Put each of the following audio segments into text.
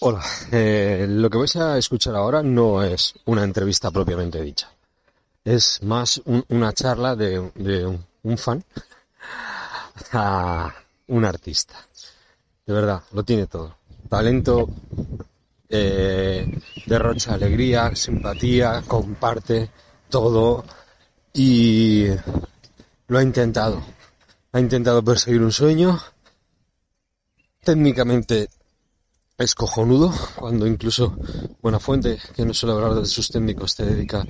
Hola, eh, lo que vais a escuchar ahora no es una entrevista propiamente dicha. Es más una charla de, un, fan a un artista. De verdad, lo tiene todo. Talento, eh, derrocha alegría, simpatía, comparte todo y lo ha intentado. Ha intentado perseguir un sueño técnicamente es cojonudo cuando incluso Buenafuente, que no suele hablar de sus técnicos, te dedica,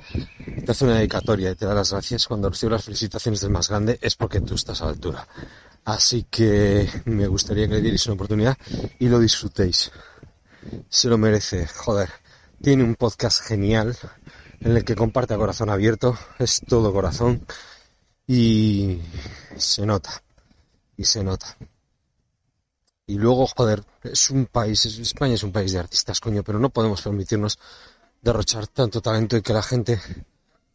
te hace una dedicatoria y te da las gracias cuando recibe las felicitaciones del más grande, es porque tú estás a la altura. Así que me gustaría que le dierais una oportunidad y lo disfrutéis. Se lo merece, joder. Tiene un podcast genial en el que comparte a corazón abierto, es todo corazón y se nota, y se nota. Y luego, joder, es un país, España es un país de artistas, coño, pero no podemos permitirnos derrochar tanto talento y que la gente,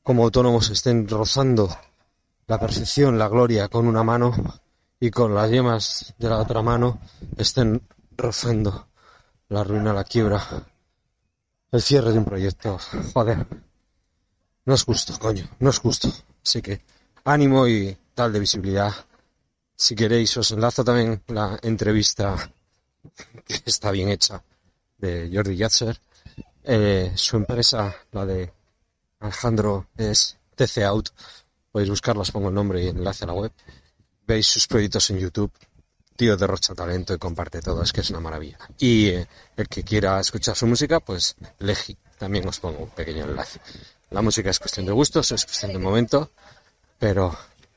como autónomos, estén rozando la perfección, la gloria con una mano y con las yemas de la otra mano estén rozando la ruina, la quiebra, el cierre de un proyecto. Joder, no es justo, coño, no es justo. Así que ánimo y tal de visibilidad si queréis, os enlazo también la entrevista que está bien hecha de Jordi Yatzer. Eh, su empresa, la de Alejandro, es TC Out. Podéis buscarla, os pongo el nombre y el enlace a la web. Veis sus proyectos en YouTube. Tío derrocha talento y comparte todo, es que es una maravilla. Y eh, el que quiera escuchar su música, pues Legi, también os pongo un pequeño enlace. La música es cuestión de gustos, es cuestión de momento, pero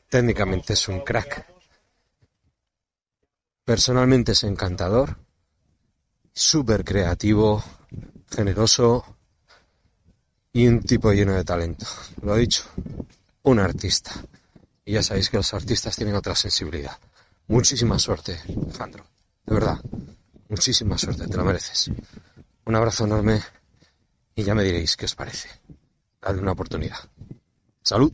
técnicamente es un crack Personalmente es encantador, súper creativo, generoso y un tipo lleno de talento. Lo he dicho, un artista. Y ya sabéis que los artistas tienen otra sensibilidad. Muchísima suerte, Alejandro. De verdad, muchísima suerte, te lo mereces. Un abrazo enorme y ya me diréis qué os parece. Dadle una oportunidad. Salud.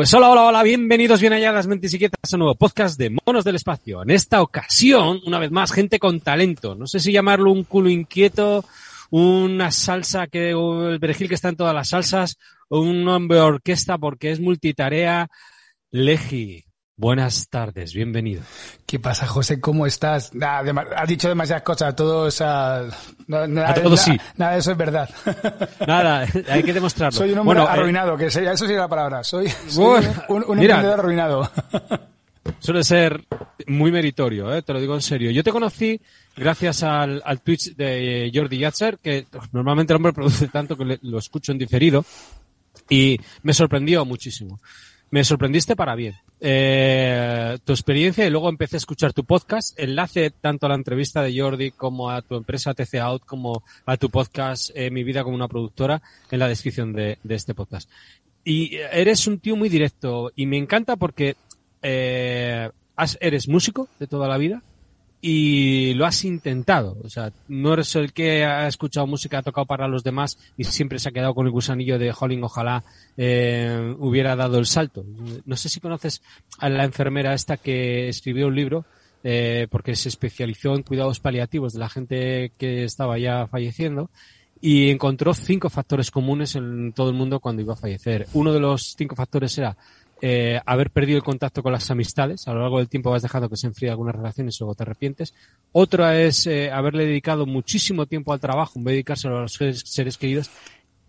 Pues hola, hola, hola, bienvenidos bien allá a las mentes inquietas a un nuevo podcast de Monos del Espacio. En esta ocasión, una vez más, gente con talento. No sé si llamarlo un culo inquieto, una salsa que, el perejil que está en todas las salsas, o un hombre orquesta porque es multitarea. Legi, Buenas tardes, bienvenido. ¿Qué pasa, José? ¿Cómo estás? has dicho demasiadas cosas, todo esa... nada, a todo sí. Nada de eso es verdad. Nada, hay que demostrarlo. Soy un hombre eh, arruinado, que eso sí es la palabra. Soy, un, emprendedor arruinado. Suele ser muy meritorio, ¿eh? te lo digo en serio. Yo te conocí gracias al, al Twitch de Jordi Yatzer, que normalmente el hombre produce tanto que lo escucho en diferido, y me sorprendió muchísimo. Me sorprendiste para bien. Eh, tu experiencia y luego empecé a escuchar tu podcast. Enlace tanto a la entrevista de Jordi como a tu empresa TC Out como a tu podcast eh, Mi vida como una productora en la descripción de, este podcast. Y eres un tío muy directo y me encanta porque eh, eres músico de toda la vida, y lo has intentado. O sea, no eres el que ha escuchado música, ha tocado para los demás y siempre se ha quedado con el gusanillo de Holling, ojalá eh, hubiera dado el salto. No sé si conoces a la enfermera esta que escribió un libro eh, porque se especializó en cuidados paliativos de la gente que estaba ya falleciendo y encontró cinco factores comunes en todo el mundo cuando iba a fallecer. Uno de los cinco factores era eh, haber perdido el contacto con las amistades. A lo largo del tiempo vas dejando que se enfríen algunas relaciones y luego te arrepientes. Otra es eh, haberle dedicado muchísimo tiempo al trabajo, en vez de dedicárselo a los seres, queridos.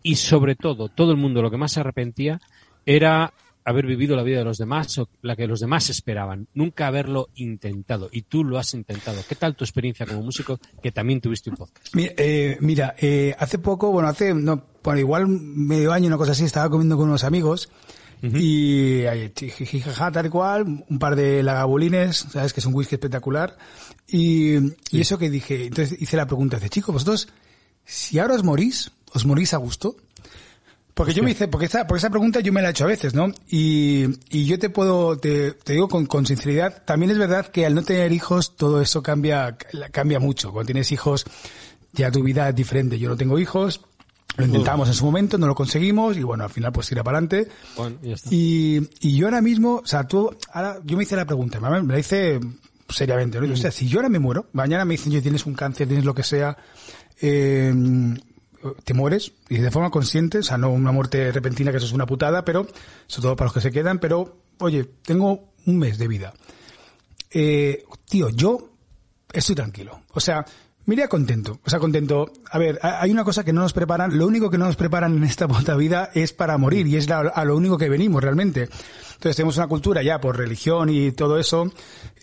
Y sobre todo, todo el mundo lo que más se arrepentía era haber vivido la vida de los demás o la que los demás esperaban, nunca haberlo intentado. Y tú lo has intentado. ¿Qué tal tu experiencia como músico que también tuviste un podcast? Mira, eh, mira hace poco, bueno, hace, no, por igual medio año, una cosa así, estaba comiendo con unos amigos Y jijaja, tal cual, un par de lagabulines, sabes que es un whisky espectacular. Y, y eso que dije, entonces hice la pregunta, dice, chicos, vosotros, si ahora os morís, ¿os morís a gusto? Porque yo me hice, porque esa, porque esa pregunta yo me la he hecho a veces, ¿no? Y, y yo te puedo, te, te digo con, con sinceridad, también es verdad que al no tener hijos todo eso cambia, cambia mucho. Cuando tienes hijos, ya tu vida es diferente. Yo no tengo hijos, lo intentamos en su momento, no lo conseguimos y bueno, al final pues tira para adelante. Bueno, ya está. Y, y yo ahora mismo, o sea, tú, ahora, yo me hice la pregunta, me la hice seriamente, ¿no? O sea, si yo ahora me muero, mañana me dicen, yo tienes un cáncer, tienes lo que sea, eh, te mueres y de forma consciente, o sea, no una muerte repentina que eso es una putada, pero sobre todo para los que se quedan, pero oye, tengo un mes de vida. Eh, tío, yo estoy tranquilo. O sea, me contento, o sea, contento. A ver, hay una cosa que no nos preparan, lo único que no nos preparan en esta puta vida es para morir y es a lo único que venimos realmente. Entonces tenemos una cultura ya por religión y todo eso,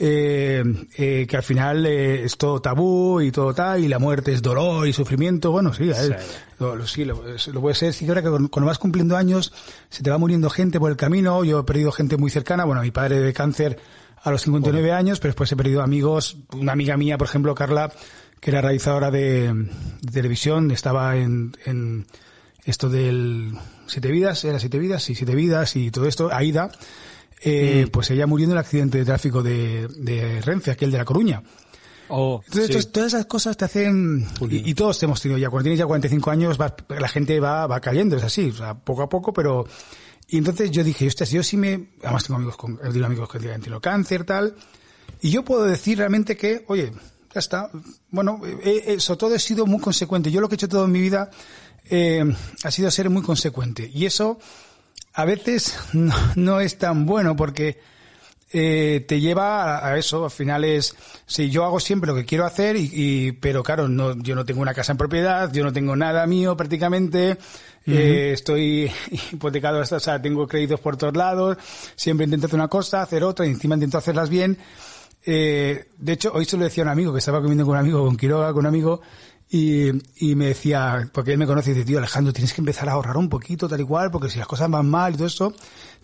eh, eh, que al final eh, es todo tabú y todo tal, y la muerte es dolor y sufrimiento. Bueno, sí, sí. Lo, sí, lo, puede ser. Sí, ahora que cuando vas cumpliendo años se te va muriendo gente por el camino. Yo he perdido gente muy cercana. Bueno, mi padre de cáncer a los 59 años, pero después he perdido amigos. Una amiga mía, por ejemplo, Carla, que era realizadora de, televisión, estaba en, en, esto del Siete Vidas, era Siete Vidas, sí, Siete Vidas y todo esto, Aida, eh, mm. pues ella murió en el accidente de tráfico de, de Renfe, aquel de La Coruña. Oh, Entonces, todas esas cosas te hacen, y, todos hemos tenido ya, cuando tienes ya 45 años, la gente va, va cayendo, es así, o sea, poco a poco, pero, y entonces yo dije, si yo sí me, además tengo amigos con, digo amigos que tienen cáncer, tal, y yo puedo decir realmente que, oye, ya está. Bueno, eh, eh, sobre todo he sido muy consecuente. Yo lo que he hecho toda mi vida eh, ha sido ser muy consecuente. Y eso a veces no, es tan bueno porque eh, te lleva a, eso. Al final es, si yo hago siempre lo que quiero hacer, y, pero claro, no, yo no tengo una casa en propiedad, yo no tengo nada mío prácticamente. eh, estoy hipotecado, o sea, tengo créditos por todos lados, siempre intento hacer una cosa, hacer otra, y encima intento hacerlas bien, eh, de hecho, hoy se lo decía a un amigo que estaba comiendo con un amigo, con Quiroga, con un amigo, y, y me decía, porque él me conoce y dice, tío, Alejandro, tienes que empezar a ahorrar un poquito, tal y cual, porque si las cosas van mal y todo eso,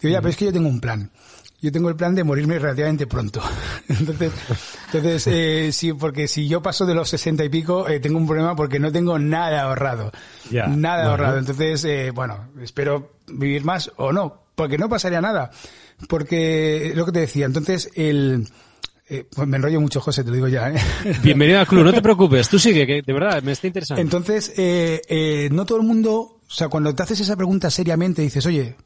digo, ya, pero es que yo tengo un plan. Yo tengo el plan de morirme relativamente pronto. entonces, entonces eh, sí, porque si yo paso de los sesenta y pico, eh, tengo un problema porque no tengo nada ahorrado. nada ahorrado. Entonces, eh, bueno, espero vivir más o no, porque no pasaría nada. Porque, lo que te decía, entonces, el, eh, pues me enrollo mucho, José, te lo digo ya. ¿eh? Bienvenido al club, no te preocupes, tú sigue, que de verdad me está interesando. Entonces, eh, eh, no todo el mundo, o sea, cuando te haces esa pregunta seriamente, dices, oye,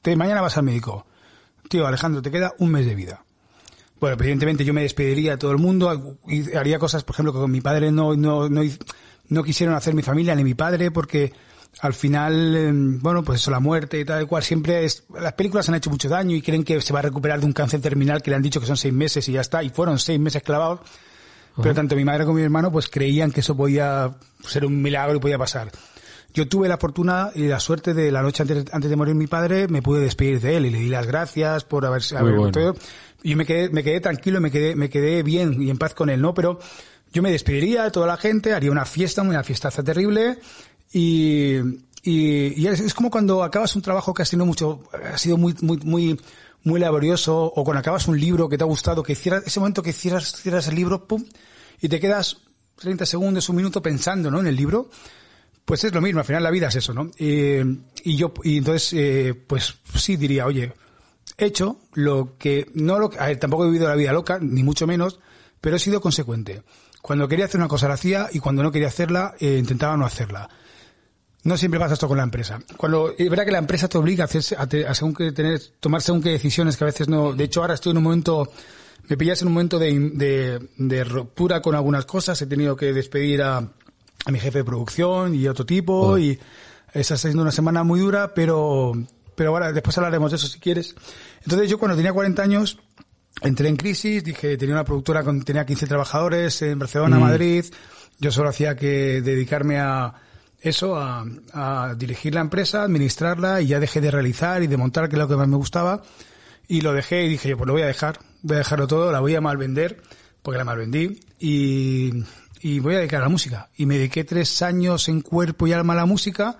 te, mañana vas al médico. Tío, Alejandro, te queda un mes de vida. Bueno, evidentemente yo me despediría a todo el mundo y haría cosas, por ejemplo, que con mi padre no, no, no, no quisieron hacer mi familia ni mi padre porque al final, em, bueno, pues eso, la muerte y tal y cual, siempre es, las películas han hecho mucho daño y creen que se va a recuperar de un cáncer terminal que le han dicho que son seis meses y ya está, y fueron seis meses clavados, pero tanto mi madre como mi hermano pues creían que eso podía ser un milagro y podía pasar. Yo tuve la fortuna y la suerte de la noche antes, antes de morir mi padre, me pude despedir de él y le di las gracias por haber, haber todo. Y me quedé, me quedé tranquilo, me quedé, me quedé bien y en paz con él, ¿no? Pero yo me despediría de toda la gente, haría una fiesta, una fiestaza terrible, y, es, como cuando acabas un trabajo que has tenido mucho, ha sido muy, muy, muy, muy laborioso, o cuando acabas un libro que te ha gustado, que cierras, ese momento que cierras, cierras el libro, pum, y te quedas 30 segundos, un minuto pensando, ¿no? En el libro. Pues es lo mismo, al final la vida es eso, ¿no? y yo, y entonces, eh, pues sí diría, oye, he hecho lo que, no lo, a tampoco he vivido la vida loca, ni mucho menos, pero he sido consecuente. Cuando quería hacer una cosa la hacía y cuando no quería hacerla, eh, intentaba no hacerla. No siempre pasa esto con la empresa. Cuando es verdad que la empresa te obliga a hacerse, a, según que tener, tomar según qué decisiones que a veces no. De hecho, ahora estoy en un momento, me pillas en un momento de, de, ruptura con algunas cosas. He tenido que despedir a, a mi jefe de producción y otro tipo oh. y está siendo una semana muy dura, pero, pero ahora después hablaremos de eso si quieres. Entonces yo cuando tenía 40 años entré en crisis, dije, tenía una productora con, tenía 15 trabajadores en Barcelona, mm. Madrid. Yo solo hacía que dedicarme a, eso, a, a, dirigir la empresa, administrarla y ya dejé de realizar y de montar, que es lo que más me gustaba. Y lo dejé y dije, pues lo voy a dejar, voy a dejarlo todo, la voy a mal vender, porque la mal vendí, y, y voy a dedicar a la música. Y me dediqué tres años en cuerpo y alma a la música.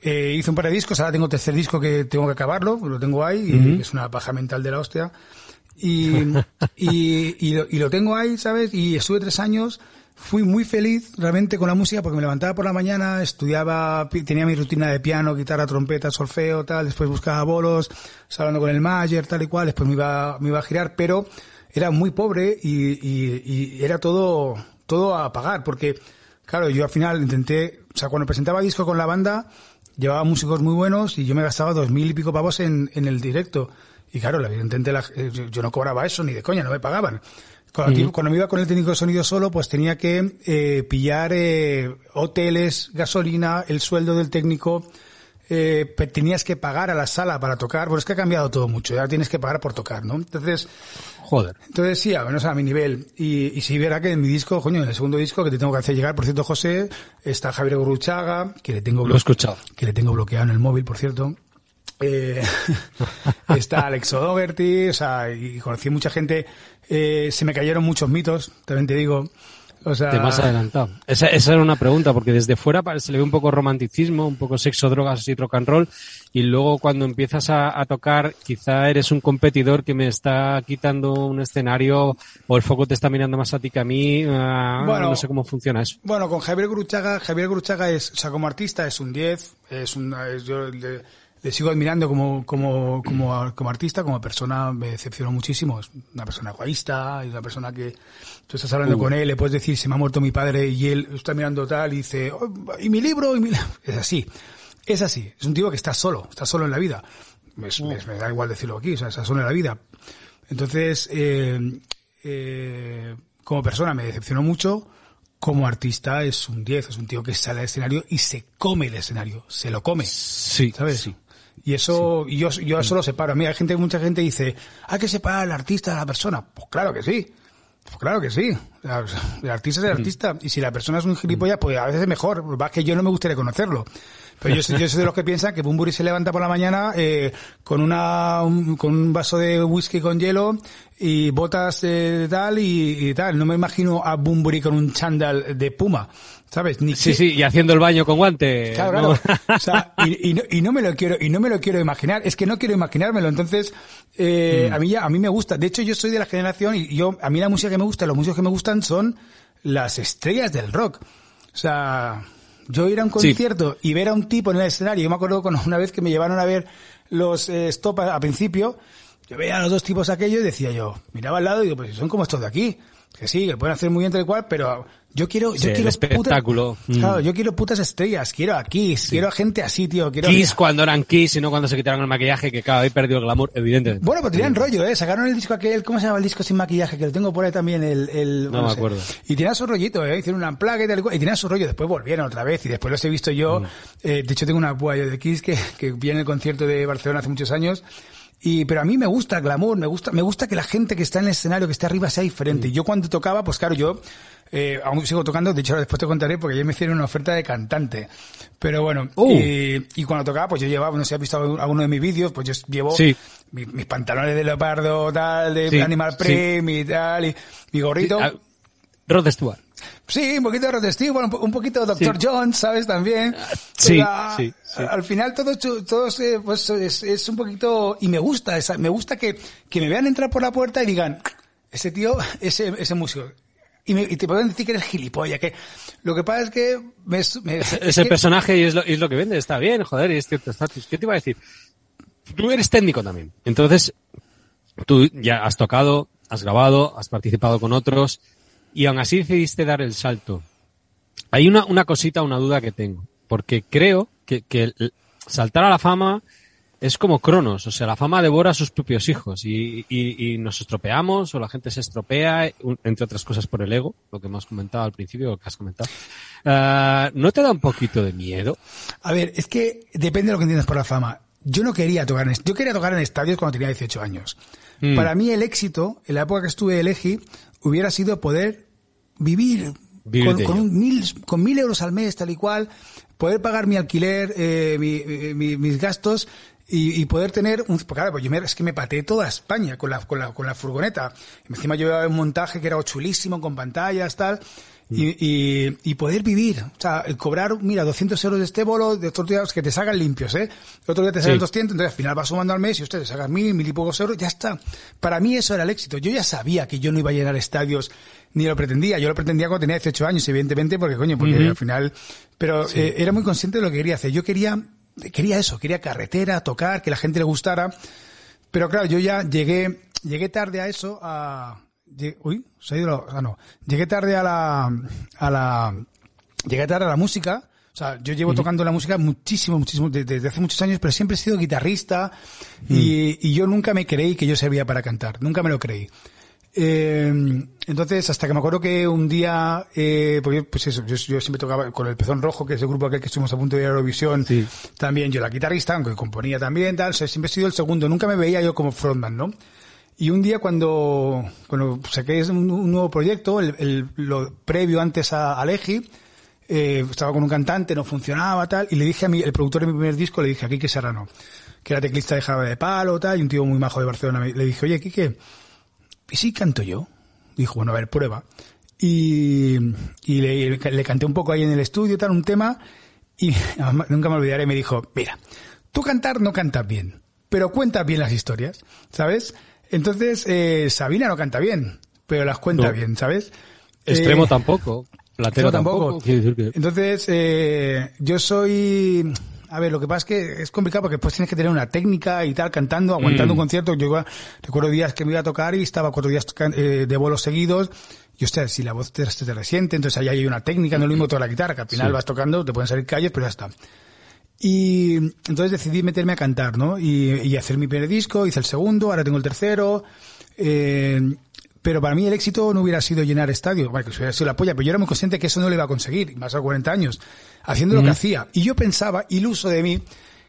Eh, hice un par de discos, ahora tengo tercer disco que tengo que acabarlo, lo tengo ahí, y es una paja mental de la hostia. Y, y, y, lo, y lo tengo ahí, ¿sabes? Y estuve tres años, fui muy feliz realmente con la música porque me levantaba por la mañana, estudiaba, tenía mi rutina de piano, guitarra, trompeta, solfeo, tal, después buscaba bolos, hablando con el manager, tal y cual, después me iba, me iba a girar, pero era muy pobre y, era todo, todo a pagar porque, claro, yo al final intenté, o sea, cuando presentaba disco con la banda, llevaba músicos muy buenos y yo me gastaba dos mil y pico pavos en, en el directo. Y claro, evidentemente la- eh, yo no cobraba eso ni de coña, no me pagaban. Cuando, me iba con el técnico de sonido solo, pues tenía que eh, pillar eh, hoteles, gasolina, el sueldo del técnico. Eh, tenías que pagar a la sala para tocar. Bueno, es que ha cambiado todo mucho. Ya tienes que pagar por tocar, ¿no? Entonces, Joder. entonces sí, a menos a mi nivel. Y, y si verá que en mi disco, coño, en el segundo disco que te tengo que hacer llegar, por cierto, José, está Javier Gurruchaga, que le tengo Lo escuchado. que le tengo bloqueado en el móvil, por cierto. Eh, está Alex O'Dougherty, o sea, y conocí mucha gente. Eh, se me cayeron muchos mitos, también te digo. O sea, Te más adelantado. Esa, esa era una pregunta, porque desde fuera se le ve un poco romanticismo, un poco sexo, drogas y rock and roll, y luego cuando empiezas a, a tocar, quizá eres un competidor que me está quitando un escenario, o el foco te está mirando más a ti que a mí, ah, Bueno. no sé cómo funciona eso. Bueno, con Javier Gruchaga, Javier Gruchaga es, o sea, como artista es un 10, es un, es- yo le, le sigo admirando como, como, como, como artista, como persona me decepcionó muchísimo, es una persona egoísta, es una persona que tú estás hablando Uh. con él, le puedes decir se me ha muerto mi padre y él está mirando tal y dice, "Oh, y mi libro, y mi, li-". es así, es así, es un tío que está solo, está solo en la vida, me da igual decirlo aquí, o sea, está solo en la vida. Entonces, eh, eh, como persona me decepcionó mucho, como artista es un 10, es un tío que sale al escenario y se come el escenario, se lo come, Sí, ¿sabes? sí. Y eso, y yo, yo eso lo separo. A mí hay gente, mucha gente dice, hay que separar al artista de la persona. Pues claro que sí. Pues claro que sí. El artista es el artista. Y si la persona es un gilipollas, pues a veces es mejor. Lo que es que yo no me gustaría conocerlo. Pero yo, soy- yo soy de los que piensan que Bumburi se levanta por la mañana eh, con una un- con un vaso de whisky con hielo y botas de tal y, y tal. No me imagino a Bumburi con un chándal de puma, ¿sabes? Ni Sí, que- sí, y haciendo el baño con guante. Claro, ¿no? claro. O sea, y, y no, y no me lo quiero, y no me lo quiero imaginar. Es que no quiero imaginármelo. Entonces, eh, Mm. a mí ya, a mí me gusta. De hecho, yo soy de la generación y yo, a mí la música que me gusta, los músicos que me gustan son las estrellas del rock. O sea, yo ir a un Sí. concierto y ver a un tipo en el escenario. Yo me acuerdo con una vez que me llevaron a ver los eh, Stop a, a principio. Yo veía a los dos tipos aquellos y decía yo, miraba al lado y digo, pues son como estos de aquí. Que sí, que pueden hacer muy bien tal cual, pero yo quiero, yo quiero espectáculo. putas- claro, Mm. yo quiero putas estrellas, quiero a Kiss, quiero a gente así, tío, quiero Kiss cuando eran Kiss y no cuando se quitaron el maquillaje, que cada vez perdió el glamour, evidentemente. Bueno, pues tenían rollo, ¿eh? Sacaron el disco aquel, ¿cómo se llama el disco sin maquillaje? Que lo tengo por ahí también, el... el No me acuerdo. Y tenía su rollito, ¿eh? Hicieron una placa y tal cual, y tenían su rollo. Después volvieron otra vez y después los he visto yo. Mm. eh, de hecho, tengo una púa yo de Kiss que, que vi en el concierto de Barcelona hace muchos años. Y, pero a mí me gusta el glamour, me gusta, me gusta que la gente que está en el escenario, que está arriba, sea diferente. Mm. Yo cuando tocaba, pues claro, yo, eh, aún sigo tocando, de hecho ahora después te contaré porque ya me hicieron una oferta de cantante. Pero bueno, Uh. y, y cuando tocaba, pues yo llevaba, no sé si has visto alguno de mis vídeos, pues yo llevo Sí. mi- mis pantalones de leopardo, tal, de Sí, Animal sí. Print y tal, y mi gorrito. Ah, Rod Stewart. Sí, un poquito de Rod Stewart, un po- un poquito de Dr. Sí. Jones, ¿sabes? También. sí, ah, sí, sí. Al final todos, todos eh, pues es, es un poquito, y me gusta, esa, me gusta que, que me vean entrar por la puerta y digan, ese tío, ese, ese músico. Y, me- y te pueden decir que eres gilipollas, que lo que pasa es que me, me- Es es el personaje y es lo, y es lo que vende, está bien, joder, y es cierto estatus. ¿Qué te iba a decir? Tú eres técnico también. Entonces, tú ya has tocado, has grabado, has participado con otros, y aún así decidiste dar el salto. Hay una, una cosita, una duda que tengo, porque creo que, que saltar a la fama es como Cronos, o sea, la fama devora a sus propios hijos y, y- y nos estropeamos o la gente se estropea, entre otras cosas por el ego, lo que hemos comentado al principio, lo que has comentado. Ah, ¿No te da un poquito de miedo? A ver, es que depende de lo que entiendas por la fama. Yo no quería tocar en, yo quería tocar en estadios cuando tenía 18 años. Mm. Para mí el éxito, en la época que estuve en Eji, hubiera sido poder vivir, con, un mil, con mil euros al mes, tal y cual, poder pagar mi alquiler, eh, mi- mi- mis gastos y, y poder tener un, porque claro, pues yo me- es que me pateé toda España con la, con la, con la furgoneta. Encima yo llevaba un montaje que era chulísimo, con pantallas, tal. y, y, y poder vivir. O sea, cobrar, mira, 200 euros de este bolo, de otros días que te salgan limpios, ¿eh? El otro día te salen Sí. 200, entonces al final vas sumando al mes y ustedes sacas mil, mil y pocos euros, ya está. Para mí eso era el éxito. Yo ya sabía que yo no iba a llenar estadios, ni lo pretendía. Yo lo pretendía cuando tenía 18 años, evidentemente, porque coño, porque al final, pero eh, era muy consciente de lo que quería hacer. Yo quería, quería eso, quería carretera, tocar, que la gente le gustara. Pero claro, yo ya llegué, llegué tarde a eso, a, uy, se ha ido, la- ah, no, llegué tarde a la, a la, llegué tarde a la música, o sea, yo llevo tocando la música muchísimo, muchísimo, de- desde hace muchos años, pero siempre he sido guitarrista y, y yo nunca me creí que yo servía para cantar, nunca me lo creí. Eh, entonces, hasta que me acuerdo que un día, eh, porque pues eso, yo, yo siempre tocaba con el Pezón Rojo, que es el grupo aquel que estuvimos a punto de ir a Eurovisión, Sí. también yo la guitarrista, aunque componía también, tal, o sea, siempre he sido el segundo, nunca me veía yo como frontman, ¿no? Y un día cuando, cuando saqué un, un nuevo proyecto, el, el- lo previo antes a, a Legi, eh, estaba con un cantante, no funcionaba, tal, y le dije a mi, el productor de mi primer disco, le dije a Quique Serrano, que era teclista de Jarabe de Palo, tal, y un tío muy majo de Barcelona, le dije, oye, Quique, ¿y si canto yo? Dijo, bueno, a ver, prueba. Y, y le, le canté un poco ahí en el estudio, tal, un tema, y nunca me olvidaré, me dijo, mira, tú cantar no cantas bien, pero cuentas bien las historias, ¿sabes? Entonces, eh, Sabina no canta bien, pero las cuenta No. bien, ¿sabes? Extremo Eh, tampoco. Platero tampoco. Entonces, eh, yo soy... A ver, lo que pasa es que es complicado porque después tienes que tener una técnica y tal, cantando, aguantando Mm. un concierto. Yo iba- recuerdo días que me iba a tocar y estaba cuatro días eh, de bolos seguidos. Y hostia, si la voz te, se te resiente, entonces ahí hay una técnica, no es lo mismo toda la guitarra, que al final Sí. vas tocando, te pueden salir calles, pero ya está. Y entonces decidí meterme a cantar, ¿no? Y, y hacer mi primer disco, hice el segundo, ahora tengo el tercero. Eh, pero para mí el éxito no hubiera sido llenar estadios, bueno, que hubiera sido la polla, pero yo era muy consciente que eso no lo iba a conseguir, y más a 40 años, haciendo lo que hacía. Y yo pensaba, iluso de mí,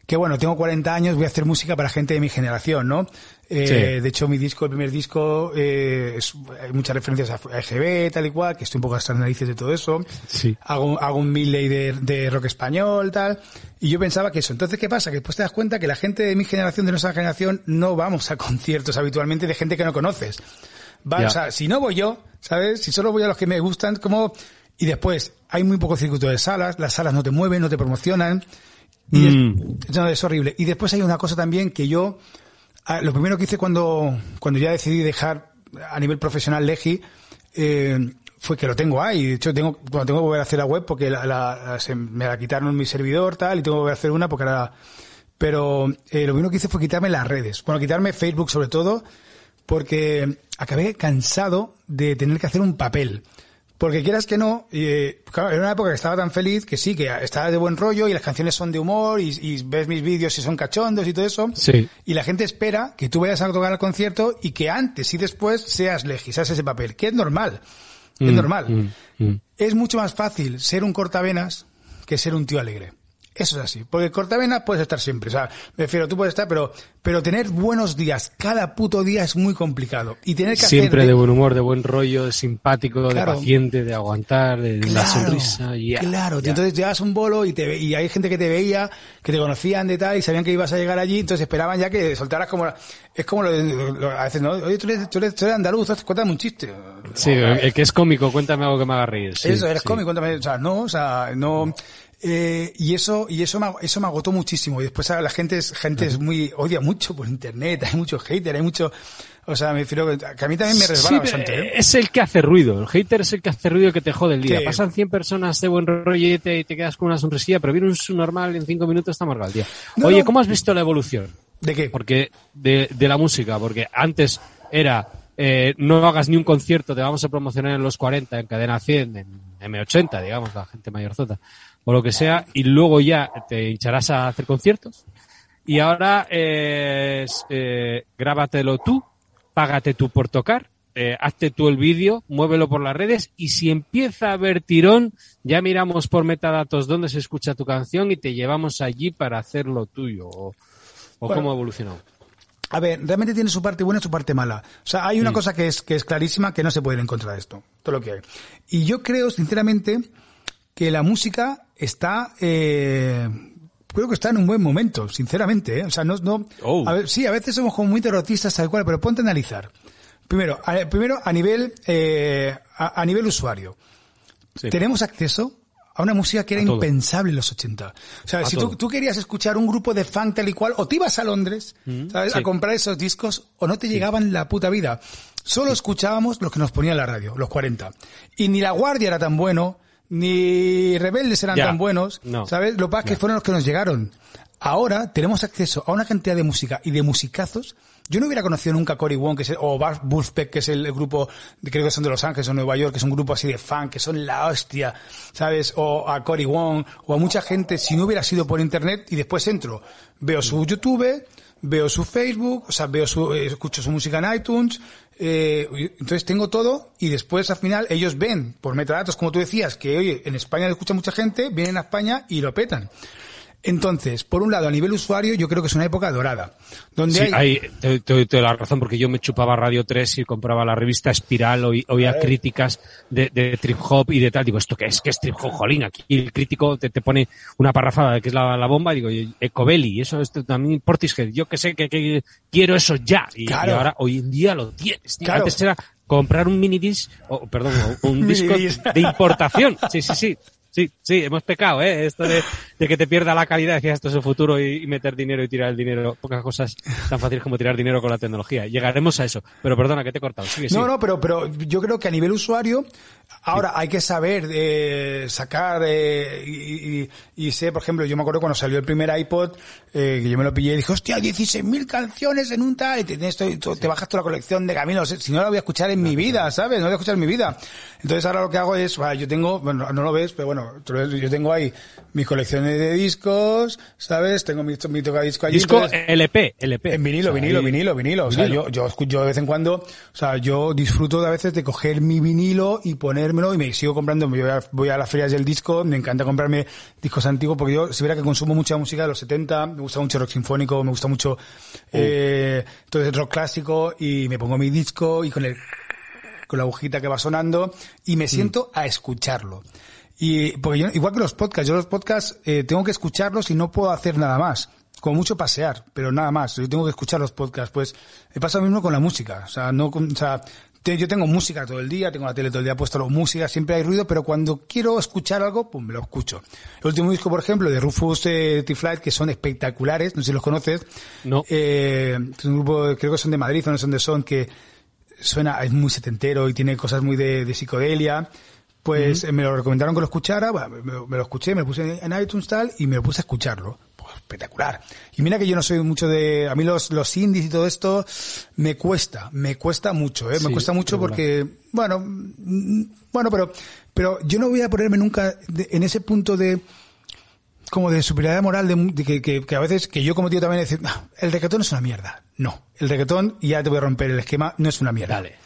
que bueno, tengo 40 años, voy a hacer música para gente de mi generación, ¿no? Eh, Sí. De hecho, mi disco, el primer disco, eh, es- hay muchas referencias a EGB, tal y cual, que estoy un poco hasta las narices de todo eso Sí. hago, hago un medley de, de rock español, tal. Y yo pensaba que eso. Entonces, ¿qué pasa? Que después te das cuenta que la gente de mi generación, de nuestra generación, no vamos a conciertos habitualmente de gente que no conoces. Va, o sea, si no voy yo, ¿sabes? Si solo voy a los que me gustan, como... Y después, hay muy poco circuito de salas, las salas no te mueven, no te promocionan. Y es- Mm. no, es horrible. Y después hay una cosa también que yo, ah, lo primero que hice cuando, cuando ya decidí dejar a nivel profesional Legi, eh, fue que lo tengo ahí. De hecho, tengo, bueno, tengo que volver a hacer la web porque la, la- la- se me la quitaron en mi servidor, tal, y tengo que volver a hacer una porque ahora, pero eh, lo primero que hice fue quitarme las redes. Bueno, quitarme Facebook sobre todo, porque acabé cansado de tener que hacer un papel. Porque quieras que no, eh, claro, era una época que estaba tan feliz que sí, que estaba de buen rollo y las canciones son de humor y, y ves mis vídeos y son cachondos y todo eso. Sí. Y la gente espera que tú vayas a tocar al concierto y que antes y después seas Legi, seas ese papel, que es normal. Es Mm, normal. mm, mm. Es mucho más fácil ser un cortavenas que ser un tío alegre. Eso es así. Porque cortavenas puedes estar siempre. O sea, me refiero, tú puedes estar, pero, pero tener buenos días cada puto día es muy complicado. Y tener que Siempre hacer de buen humor, de buen rollo, de simpático, Claro. de paciente, de aguantar, de la sonrisa. ya, claro, entonces llevas un bolo y te ve- y hay gente que te veía, que te conocían de tal y sabían que ibas a llegar allí, entonces esperaban ya que soltaras como es como lo, de- lo- a veces no, oye tú eres, tú eres, tú eres andaluz, cuéntame un chiste. Sí, el, el que es cómico, cuéntame algo que me haga reír. sí, eso, eres sí. cómico, cuéntame, o sea, no, o sea, no eh, y eso y eso me, eso me agotó muchísimo y después a la gente es gente es muy odia mucho por internet, hay mucho hater, hay mucho o sea, me refiero que a mí también me resbala Sí, bastante. pero ¿eh? es el que hace ruido. El hater es el que hace ruido que te jode el día. Pasan 100 personas de buen rollete y te quedas con una sonrisilla, pero viene un subnormal y en 5 minutos está amargado el día. No, Oye. ¿cómo has visto la evolución? ¿De qué? Porque de, de la música, porque antes era eh, no hagas ni un concierto, te vamos a promocionar en los 40, en cadena 100, en M80, digamos, la gente mayorzota, o lo que sea, y luego ya te hincharás a hacer conciertos. Y ahora eh, es, eh, grábatelo tú, págate tú por tocar, eh, hazte tú el vídeo, muévelo por las redes y si empieza a haber tirón, ya miramos por metadatos dónde se escucha tu canción y te llevamos allí para hacerlo tuyo. O, o Bueno. cómo ha evolucionado. A ver, realmente tiene su parte buena y su parte mala. O sea, hay una Mm. cosa que es, que es clarísima que no se puede ir en contra de esto. Todo lo que hay. Y yo creo, sinceramente, que la música está, eh, creo que está en un buen momento, sinceramente, ¿eh? O sea, no, no, Oh. a ver, sí, a veces somos como muy derrotistas tal cual, pero ponte a analizar. Primero, a, primero a nivel, eh, a, a nivel usuario. Sí. tenemos acceso a una música que era impensable en los 80. O sea, si tú, tú querías escuchar un grupo de funk tal y cual, o te ibas a Londres, ¿sabes? sí. A comprar esos discos, o no te llegaban la puta vida. Solo escuchábamos los que nos ponía la radio, los 40. Y ni La Guardia era tan bueno, ni Rebeldes eran Ya. tan buenos, No. ¿sabes? Lo que pasa es que fueron los que nos llegaron. Ahora tenemos acceso a una cantidad de música y de musicazos. Yo no hubiera conocido nunca a Cory Wong, que es el- o que es el grupo, de- creo que son de Los Ángeles o Nueva York, que es un grupo así de funk, que son la hostia, ¿sabes? O a Cory Wong, o a mucha gente, si no hubiera sido por internet, y después entro, veo su YouTube, veo su Facebook, o sea, veo su, eh, escucho su música en iTunes, eh, entonces tengo todo, y después al final ellos ven, por metadatos, como tú decías, que oye, en España lo escucha mucha gente, vienen a España y lo petan. Entonces, por un lado, a nivel usuario, yo creo que es una época dorada. Donde Sí, hay, ahí te, te- te doy la razón porque yo me chupaba Radio 3 y compraba la revista Espiral, oí- oía críticas de, de trip hop y de tal. Digo, ¿esto qué es? ¿Qué es trip hop? Jolín, aquí el crítico te, te pone una parrafada que es la, la bomba y digo, "Y Ecobelly, eso esto también Portishead, yo que sé que, que quiero eso ya. Y, ahora, hoy en día lo tienes. tío. Claro. Antes era comprar un mini disc, o perdón, un disco Minidisc. de importación. Sí, sí, sí. Sí, sí, hemos pecado, ¿eh? Esto de, de que te pierda la calidad, decía esto es el futuro y, y meter dinero y tirar el dinero. Pocas cosas tan fáciles como tirar dinero con la tecnología. Llegaremos a eso. Pero perdona, que te he cortado. Sigue, sigue. No, no, pero, pero yo creo que a nivel usuario, ahora hay que saber eh, sacar eh, y, y- y sé, por ejemplo, yo me acuerdo cuando salió el primer iPod, eh, que yo me lo pillé y dije, hostia, 16.000 canciones en un tal, y te, tienes te bajas toda la colección de caminos, si no la voy a escuchar en mi vida, ¿sabes? No la voy a escuchar en mi vida. Entonces ahora lo que hago es, vale, yo tengo, bueno, no lo ves, pero bueno, yo tengo ahí mis colecciones de discos, ¿sabes? Tengo mi, mi tocadisco allí. Disco entonces- LP, LP. en vinilo, O sea, vinilo, ahí- vinilo, vinilo. O sea, vinilo. yo, yo escucho de vez en cuando, o sea, yo disfruto de a veces de coger mi vinilo y ponérmelo y me sigo comprando, voy a, voy a las ferias del disco, me encanta comprarme discos antiguos porque yo, si verá que consumo mucha música de los 70, me gusta mucho rock sinfónico, me gusta mucho, eh, entonces rock clásico y me pongo mi disco y con el, con la agujita que va sonando y me siento a escucharlo. Y porque yo, igual que los podcasts, yo los podcasts eh, tengo que escucharlos y no puedo hacer nada más. Como mucho pasear, pero nada más. Yo tengo que escuchar los podcasts. Pues me pasa lo mismo con la música. O sea, no, o sea, yo tengo música todo el día, tengo la tele todo el día puesto música, siempre hay ruido, pero cuando quiero escuchar algo, pues me lo escucho. El último disco, por ejemplo, de Rufus eh, T-Flight, que son espectaculares, no sé si los conoces. No. Eh, es un grupo, creo que son de Madrid, o no son de Son, que suena, es muy setentero y tiene cosas muy de, de psicodelia. Pues eh, me lo recomendaron que lo escuchara, bueno, me, me lo escuché, me lo puse en iTunes tal y me lo puse a escucharlo. Espectacular. Y mira que yo no soy mucho de, a mí los, los indies y todo esto me cuesta, me cuesta mucho, eh, me Sí, cuesta mucho porque, bueno, bueno, pero, pero yo no voy a ponerme nunca de- en ese punto de, como de superioridad moral de, de que, que, que a veces que yo como tío también decir "Ah, el reggaetón es una mierda no el reggaetón y ya te voy a romper el esquema no es una mierda Dale.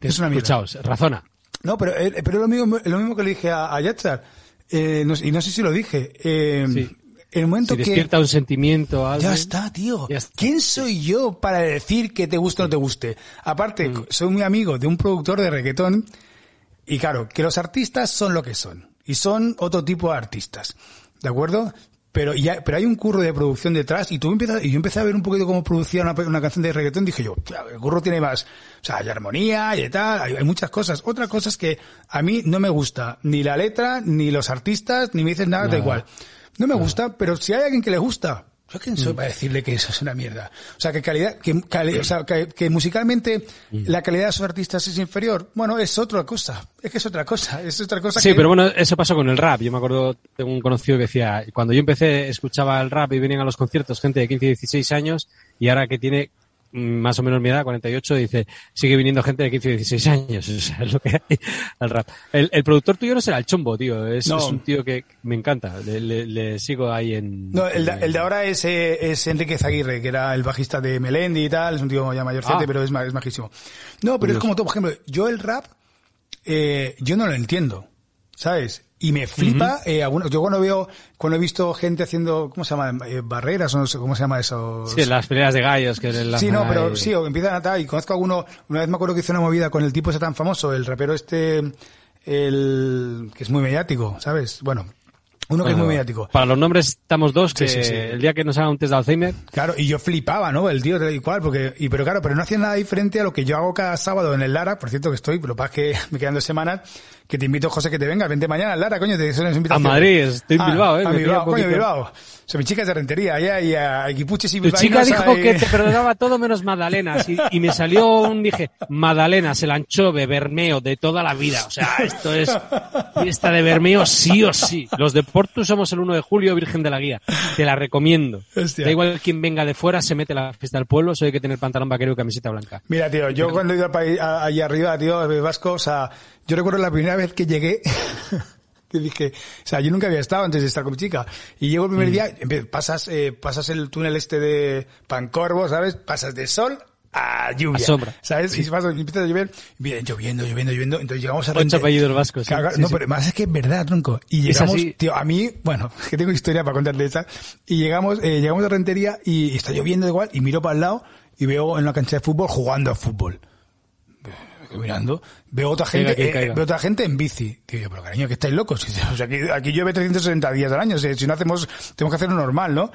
Es una mierda Escuchaos, razona. no pero eh, pero lo mismo lo mismo que le dije a, a Yatzar eh, no y no sé si lo dije eh, Sí. El momento Si que despierta un sentimiento, algo. ya está, tío. Ya está. ¿Quién soy yo para decir que te guste o no te guste? Aparte, Mm. soy muy amigo de un productor de reggaetón y claro, que los artistas son lo que son. Y son otro tipo de artistas. ¿De acuerdo? Pero, ya, pero hay un curro de producción detrás y tú empiezas, y yo empecé a ver un poquito cómo producía una, una canción de reggaetón dije yo, "Tío, el curro tiene más, o sea, hay armonía y tal, hay, hay muchas cosas. Otra cosa es que a mí no me gusta ni la letra, ni los artistas, ni me dices nada, da igual. No me gusta, pero si hay alguien que le gusta, ¿yo quién Mm. soy para decirle que eso es una mierda? O sea, que calidad, que, cali- o sea, que, que musicalmente Mm. la calidad de sus artistas es inferior. Bueno, es otra cosa. Es que es otra cosa. Es otra cosa Sí, que... pero bueno, eso pasó con el rap. Yo me acuerdo, tengo un conocido que decía, cuando yo empecé, escuchaba el rap y venían a los conciertos gente de 15 y 16 años, y ahora que tiene mm, más o menos mi edad, 48, dice, sigue viniendo gente de 15 y 16 años. O sea, es lo que hay al rap. El, el productor tuyo no será el chombo, tío. Es, No. es un tío que me encanta. Le, le- le sigo ahí en... No, el de, el de ahora es, eh, es Enrique Zaguirre, que era el bajista de Melendi y tal, es un tío ya mayorcete, Ah. pero es, es majísimo. No, pero es como tú, por ejemplo, yo el rap, eh, yo no lo entiendo, ¿sabes? Y me flipa, eh, alguno- yo cuando veo, cuando he visto gente haciendo, ¿cómo se llama? Eh, barreras, o no sé, ¿cómo se llama eso? Sí, las peleas de gallos que le Sí, no, pero sí, o empiezan a tal, y conozco a alguno, una vez me acuerdo que hice una movida con el tipo ese tan famoso, el rapero este, el, que es muy mediático, ¿sabes? Bueno, Uno que es muy mediático. Para los nombres estamos dos, que Sí, sí, sí. el día que nos haga un test de Alzheimer, Claro, y yo flipaba, ¿no? El tío tal y cual, porque, y pero claro, pero no hacía nada diferente a lo que yo hago cada sábado en el Lara, por cierto que estoy, pero para que me quedan dos semanas, que te invito, José, que te venga, vente mañana al Lara, coño, te es a. Madrid, estoy en Ah, Bilbao, eh. A Bilbao, coño. Bilbao. O sea, mi chica es de Rentería, allá, y a Equipuches y Tu chica dijo que te perdonaba todo menos Magdalenas y, y me salió un, dije, Magdalenas, el anchove, Bermeo, de toda la vida. O sea, esto es fiesta de Bermeo sí o sí. Los de Porto somos el 1 de julio, Virgen de la Guía. Te la recomiendo. Hostia. Da igual quien venga de fuera, se mete la fiesta del pueblo, solo hay que tener pantalón vaquero y camiseta blanca. Mira, tío, yo cuando he ido al país, a- allí arriba, tío, a Vasco, o sea, yo recuerdo la primera vez que llegué, que dije, o sea, yo nunca había estado antes de estar con chica, y llego el Mm. primer día, empe- pasas, eh, pasas el túnel este de Pancorvo, ¿sabes? Pasas de sol a lluvia. A sombra. ¿Sabes? Y se pasa- y empieza a llover, y viene lloviendo, lloviendo, lloviendo, entonces llegamos a Ocho Rente- apellidos vascos. sí, sí, no, sí. pero más es que es verdad, tronco. Y llegamos, tío, a mí, bueno, es que tengo historia para contarte esa. Y llegamos, eh, llegamos a Rentería y, y está lloviendo igual y miro para el lado y veo en la cancha de fútbol jugando a fútbol. Mirando, veo otra gente, eh, caiga. veo otra gente en bici. Digo yo, pero cariño, que estáis locos. O sea, aquí, aquí llueve 360 días al año. O sea, si no hacemos, tenemos que hacerlo normal, ¿no?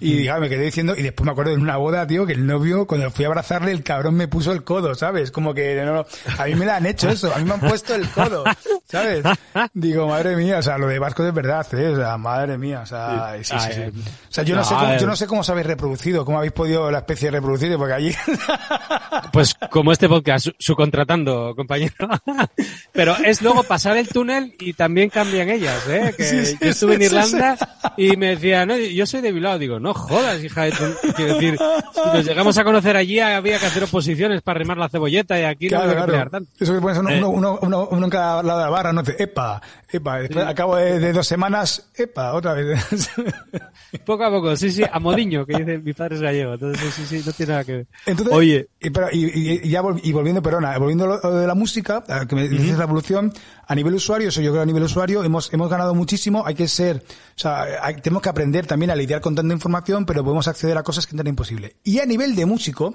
Mm. Y digamos, me quedé diciendo, y después me acuerdo en una boda, tío, que el novio, cuando fui a abrazarle, el cabrón me puso el codo, ¿sabes? Como que, no, a mí me la han hecho eso, a mí me han puesto el codo, ¿sabes? Digo, madre mía, o sea, lo de Vasco es verdad, ¿eh? O sea, madre mía, o sea, sí, sí, sí. ay. O sea, yo no, No, sé cómo, eh. yo no sé cómo os habéis reproducido, cómo habéis podido la especie reproducirse, porque allí, Pues como este podcast, su- subcontratando, compañero. Pero es luego pasar el túnel y también cambian ellas, ¿eh? Que Sí, sí, yo estuve en sí, Irlanda y me decían, no, yo soy de Bilbao. Digo, no jodas, hija de tu... Quiero decir, si nos llegamos a conocer allí había que hacer oposiciones para rimar la cebolleta y aquí no Claro, hay que pelear claro. tanto. Eso que pones uno, Eh. uno, uno, uno, en cada lado de la barra, no te, epa, epa, después, al cabo de, de dos semanas, epa, otra vez. Poco a poco, sí, sí, a modiño, que dice mi padre es gallego. Entonces, sí, sí, no tiene nada que ver. Entonces, Oye, y, pero- y- ya vol- y volviendo, perdona, volviendo a lo de la música, que me dices la evolución, a nivel usuario, eso yo creo a nivel usuario, hemos, hemos ganado muchísimo, hay que ser, o sea, hay- tenemos que aprender también a lidiar con tanta información, pero podemos acceder a cosas que no era imposible. Y a nivel de músico,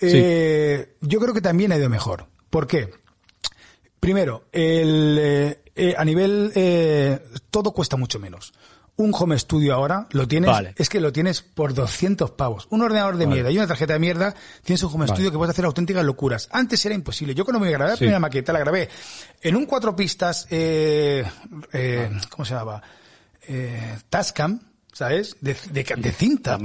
eh, yo creo que también ha ido mejor. ¿Por qué? Primero, el, eh, eh, a nivel, todo cuesta mucho menos. Un home studio ahora lo tienes, Vale. es que lo tienes por 200 pavos. Un ordenador de Vale. mierda y una tarjeta de mierda, tienes un home Vale. studio que puedes hacer auténticas locuras. Antes era imposible. Yo cuando me grabé la Sí. primera maqueta, la grabé en un cuatro pistas, eh, eh, ¿cómo se llamaba? Eh, Tascam, ¿sabes? De, de, de cinta.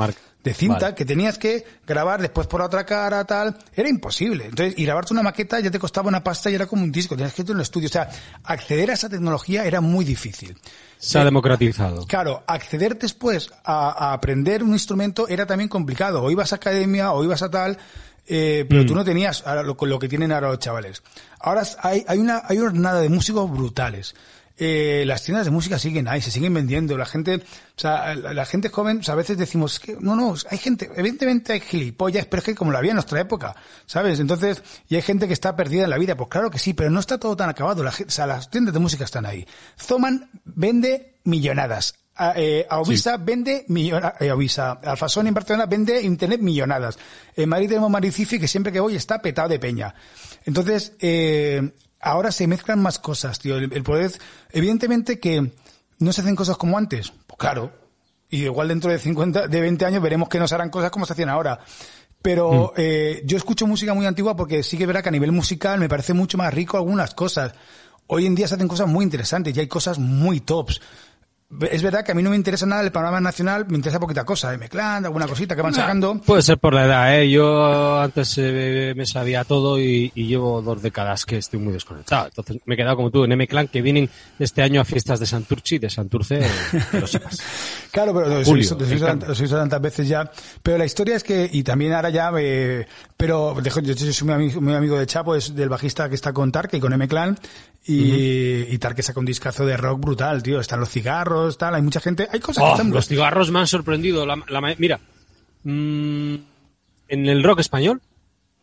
De cinta Vale. que tenías que grabar después por la otra cara, tal. Era imposible. Entonces, y grabarte una maqueta ya te costaba una pasta y era como un disco. Tenías que ir a un estudio. O sea, acceder a esa tecnología era muy difícil. se ha democratizado. Claro, acceder después a, a aprender un instrumento era también complicado. O ibas a academia o ibas a tal, eh, pero Mm. tú no tenías ahora lo, lo que tienen ahora los chavales. Ahora hay, hay una hay una jornada de músicos brutales. Eh, las tiendas de música siguen ahí, se siguen vendiendo. La gente, o sea, la, la gente joven, o sea, a veces decimos que no, no, hay gente, evidentemente hay gilipollas, pero es que como lo había en nuestra época, ¿sabes? Entonces, y hay gente que está perdida en la vida, pues claro que sí, pero no está todo tan acabado. La, o sea, las tiendas de música están ahí. Zoman vende millonadas. A, eh, vende millonadas. Eh. Alfasón en Barcelona vende internet millonadas. En Madrid tenemos Maricifi que siempre que voy está petado de peña. Entonces, eh, ahora se mezclan más cosas, tío. El, el poder, evidentemente que no se hacen cosas como antes. Pues claro. Y igual dentro de 50, de 20 años veremos que no se harán cosas como se hacían ahora. Pero eh, yo escucho música muy antigua porque sí que verá que a nivel musical me parece mucho más rico algunas cosas. Hoy en día se hacen cosas muy interesantes y hay cosas muy tops. Es verdad que a mí no me interesa nada el panorama nacional, me interesa poquita cosa, de Meclán, alguna cosita que van sacando. Puede ser por la edad, ¿eh? Yo antes eh, me sabía todo y, y llevo dos décadas que estoy muy desconectado. Entonces me he quedado como tú en M-Clan, que vienen este año a fiestas de Santurchi, de Santurce, eh, que lo sepas. Claro, pero lo he Julio, visto- lo lo he tantas veces ya. Pero la historia es que, y también ahora ya, eh, pero dejo- yo, soy muy amigo, muy amigo de Chapo, es del bajista que está con Tarque y con M-Clan. Y, y Tarque saca un discazo de rock brutal, tío. Están los cigarros, tal, hay mucha gente, hay cosas que Oh, están los cigarros me han sorprendido. La, la ma- mira, mm, en el rock español,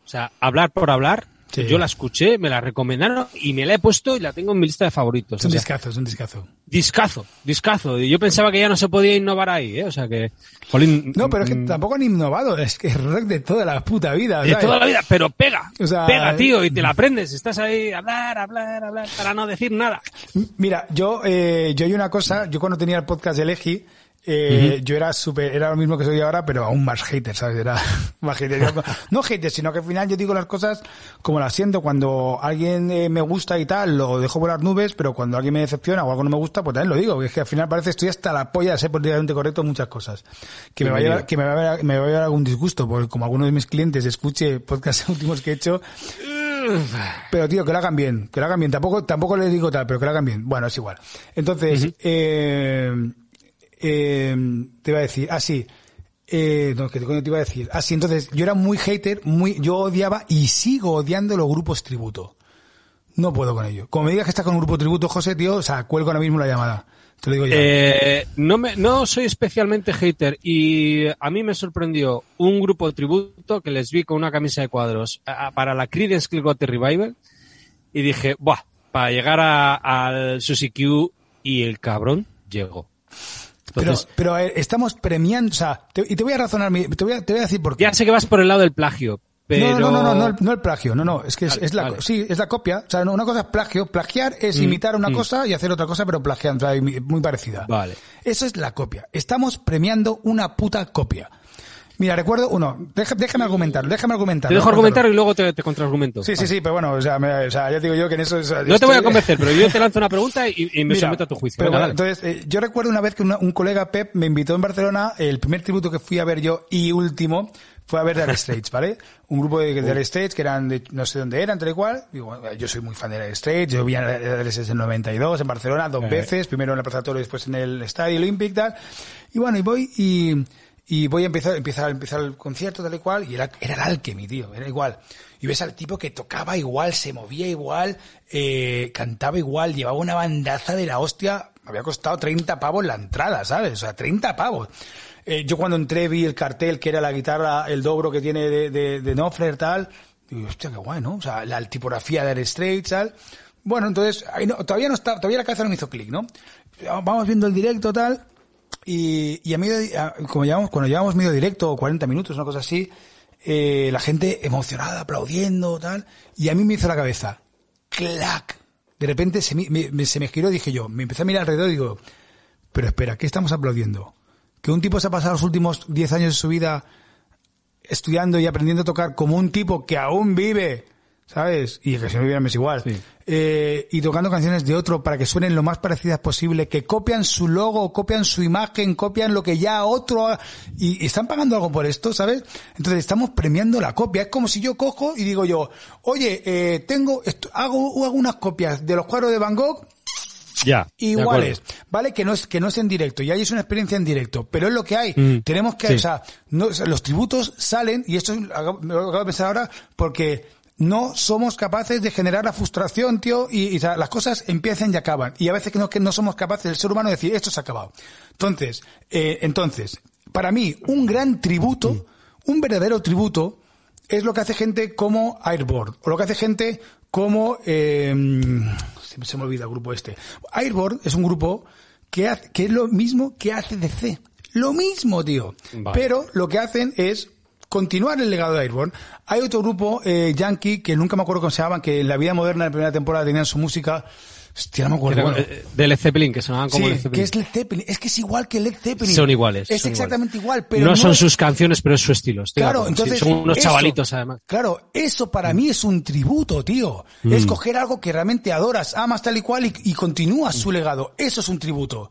o sea, hablar por hablar, Sí. Yo la escuché, me la recomendaron y me la he puesto y la tengo en mi lista de favoritos. Es un O sea, discazo, es un discazo. discazo, discazo. Y yo pensaba que ya no se podía innovar ahí, ¿eh? O sea que, jolín, No, pero es que mm, tampoco han innovado, es que es rock de toda la puta vida. de ¿sabes? toda la vida, pero pega, O sea, pega, tío, y te la aprendes. Estás ahí, hablar, hablar, hablar, para no decir nada. Mira, yo, eh, yo hay una cosa, yo cuando tenía el podcast de Legi, eh, yo era súper, era lo mismo que soy ahora, pero aún más hater, ¿sabes? Era más hater. No hater, sino que al final yo digo las cosas como las siento. Cuando alguien eh, me gusta y tal, lo dejo volar nubes, pero cuando alguien me decepciona o algo no me gusta, pues también lo digo. Es que al final parece que estoy hasta la polla de ser políticamente correcto en muchas cosas. Que me va a llevar, que me va a llevar, me va a llevar algún disgusto, porque como alguno de mis clientes escuche podcasts últimos que he hecho, pero tío, que lo hagan bien, que lo hagan bien. Tampoco, tampoco les digo tal, pero que lo hagan bien. Bueno, es igual. Entonces, eh, eh, te iba a decir, ah, sí. Eh, no, que te iba a decir. Ah, sí, entonces, yo era muy hater, muy, yo odiaba y sigo odiando los grupos tributo. No puedo con ello. Como me digas que estás con un grupo tributo, José, tío, o sea, cuelgo ahora mismo la llamada. Te lo digo ya. Eh, no, me, no soy especialmente hater y a mí me sorprendió un grupo de tributo que les vi con una camisa de cuadros para la Creedence Clearwater Revival y dije, buah, para llegar al Susi Q y el cabrón llegó. Pero, Entonces, pero eh, estamos premiando, o sea, te- y te voy a razonar, te voy a, te voy a decir por qué. ya sé que vas por el lado del plagio, pero... No, no, no, no, no, el, no el plagio, no, no, es que es, Vale, es la, vale. sí, es la copia. O sea, una cosa es plagio, plagiar es Mm, imitar una mm. cosa y hacer otra cosa, pero plagiando, muy parecida. Vale. Eso es la copia. Estamos premiando una puta copia. Mira, recuerdo uno, déjame argumentar, déjame argumentar. Te dejo argumentar y luego te, te contraargumento. Sí, sí, sí, pero bueno, o sea, me- o sea, ya digo yo que en eso... o sea, No te voy a convencer, pero yo te lanzo una pregunta y, y me Mira, someto a tu juicio. pero Venga, bueno, entonces, eh, yo recuerdo una vez que una- un colega Pep me invitó en Barcelona, el primer tributo que fui a ver yo y último fue a ver Dire Straits, ¿vale? Un grupo de Uh. Dire Straits que eran de, no sé dónde eran, tal y cual. Digo, yo soy muy fan de Dire Straits, yo vi a Dire Straits en 92 en Barcelona dos Eh. veces, primero en el Plaza Toro y después en el Estadio Olympic, tal. Y bueno, y voy y, y voy a empezar, empezar, empezar el concierto tal y cual, y era, era el Alchemy, tío, era igual. Y ves al tipo que tocaba igual, se movía igual, eh, cantaba igual, llevaba una bandaza de la hostia, me había costado 30 pavos la entrada, ¿sabes? O sea, 30 pavos. Eh, yo cuando entré vi el cartel que era la guitarra, el dobro que tiene de, de, de tal, digo, hostia, qué guay, ¿no? O sea, la tipografía de Straits, tal. Bueno, entonces, todavía no todavía la cabeza no me hizo clic, ¿no? Vamos viendo el directo, tal, y, y a medio, a- como llevamos, cuando llevamos medio directo, o 40 minutos, una cosa así, eh, la gente emocionada, aplaudiendo, tal, y a mí me hizo la cabeza, clac. De repente se me, me- se me giró, dije yo, me empecé a mirar alrededor y digo, pero espera, ¿qué estamos aplaudiendo? Que un tipo se ha pasado los últimos 10 años de su vida estudiando y aprendiendo a tocar como un tipo que aún vive, ¿sabes? Y que si no es igual. Sí. Eh, y tocando canciones de otro para que suenen lo más parecidas posible, que copian su logo, copian su imagen, copian lo que ya otro ha- y, y están pagando algo por esto, ¿sabes? Entonces estamos premiando la copia. Es como si yo cojo y digo yo, oye, eh, tengo, esto, hago, hago unas copias de los cuadros de Van Gogh Ya. iguales. ¿vale? Que no es que no es en directo, y ahí es una experiencia en directo, pero es lo que hay. Mm, Tenemos que, sí. o sea, no, o sea, los tributos salen y esto me lo acabo de pensar ahora porque no somos capaces de generar la frustración, tío, y, las cosas empiezan y acaban. Y a veces que no, que no somos capaces, el ser humano, de decir, esto se ha acabado. Entonces, eh, entonces, para mí, un gran tributo, un verdadero tributo, es lo que hace gente como Airborne, o lo que hace gente como, eh, se me- se me olvida el grupo este. Airborne es un grupo que, hace- que es lo mismo que hace DC. Lo mismo, tío. Vale. Pero lo que hacen es continuar el legado de Airborne. Hay otro grupo, eh, Yankee, que nunca me acuerdo cómo se llamaban, que en la vida moderna, en la primera temporada, tenían su música. Hostia, no me acuerdo. Era, bueno. eh, de Led Zeppelin, que sonaban como Sí, Led que Zeppelin. es Led Zeppelin. Es que es igual que Led Zeppelin. Son iguales. Es son exactamente iguales. igual, pero no, son es- sus canciones, pero es su estilo. estoy Claro, sí, entonces. son unos eso- chavalitos, además. Claro, eso para mí es un tributo, tío. Mm. Es coger algo que realmente adoras, amas tal y cual y, y continúas su legado. Eso es un tributo.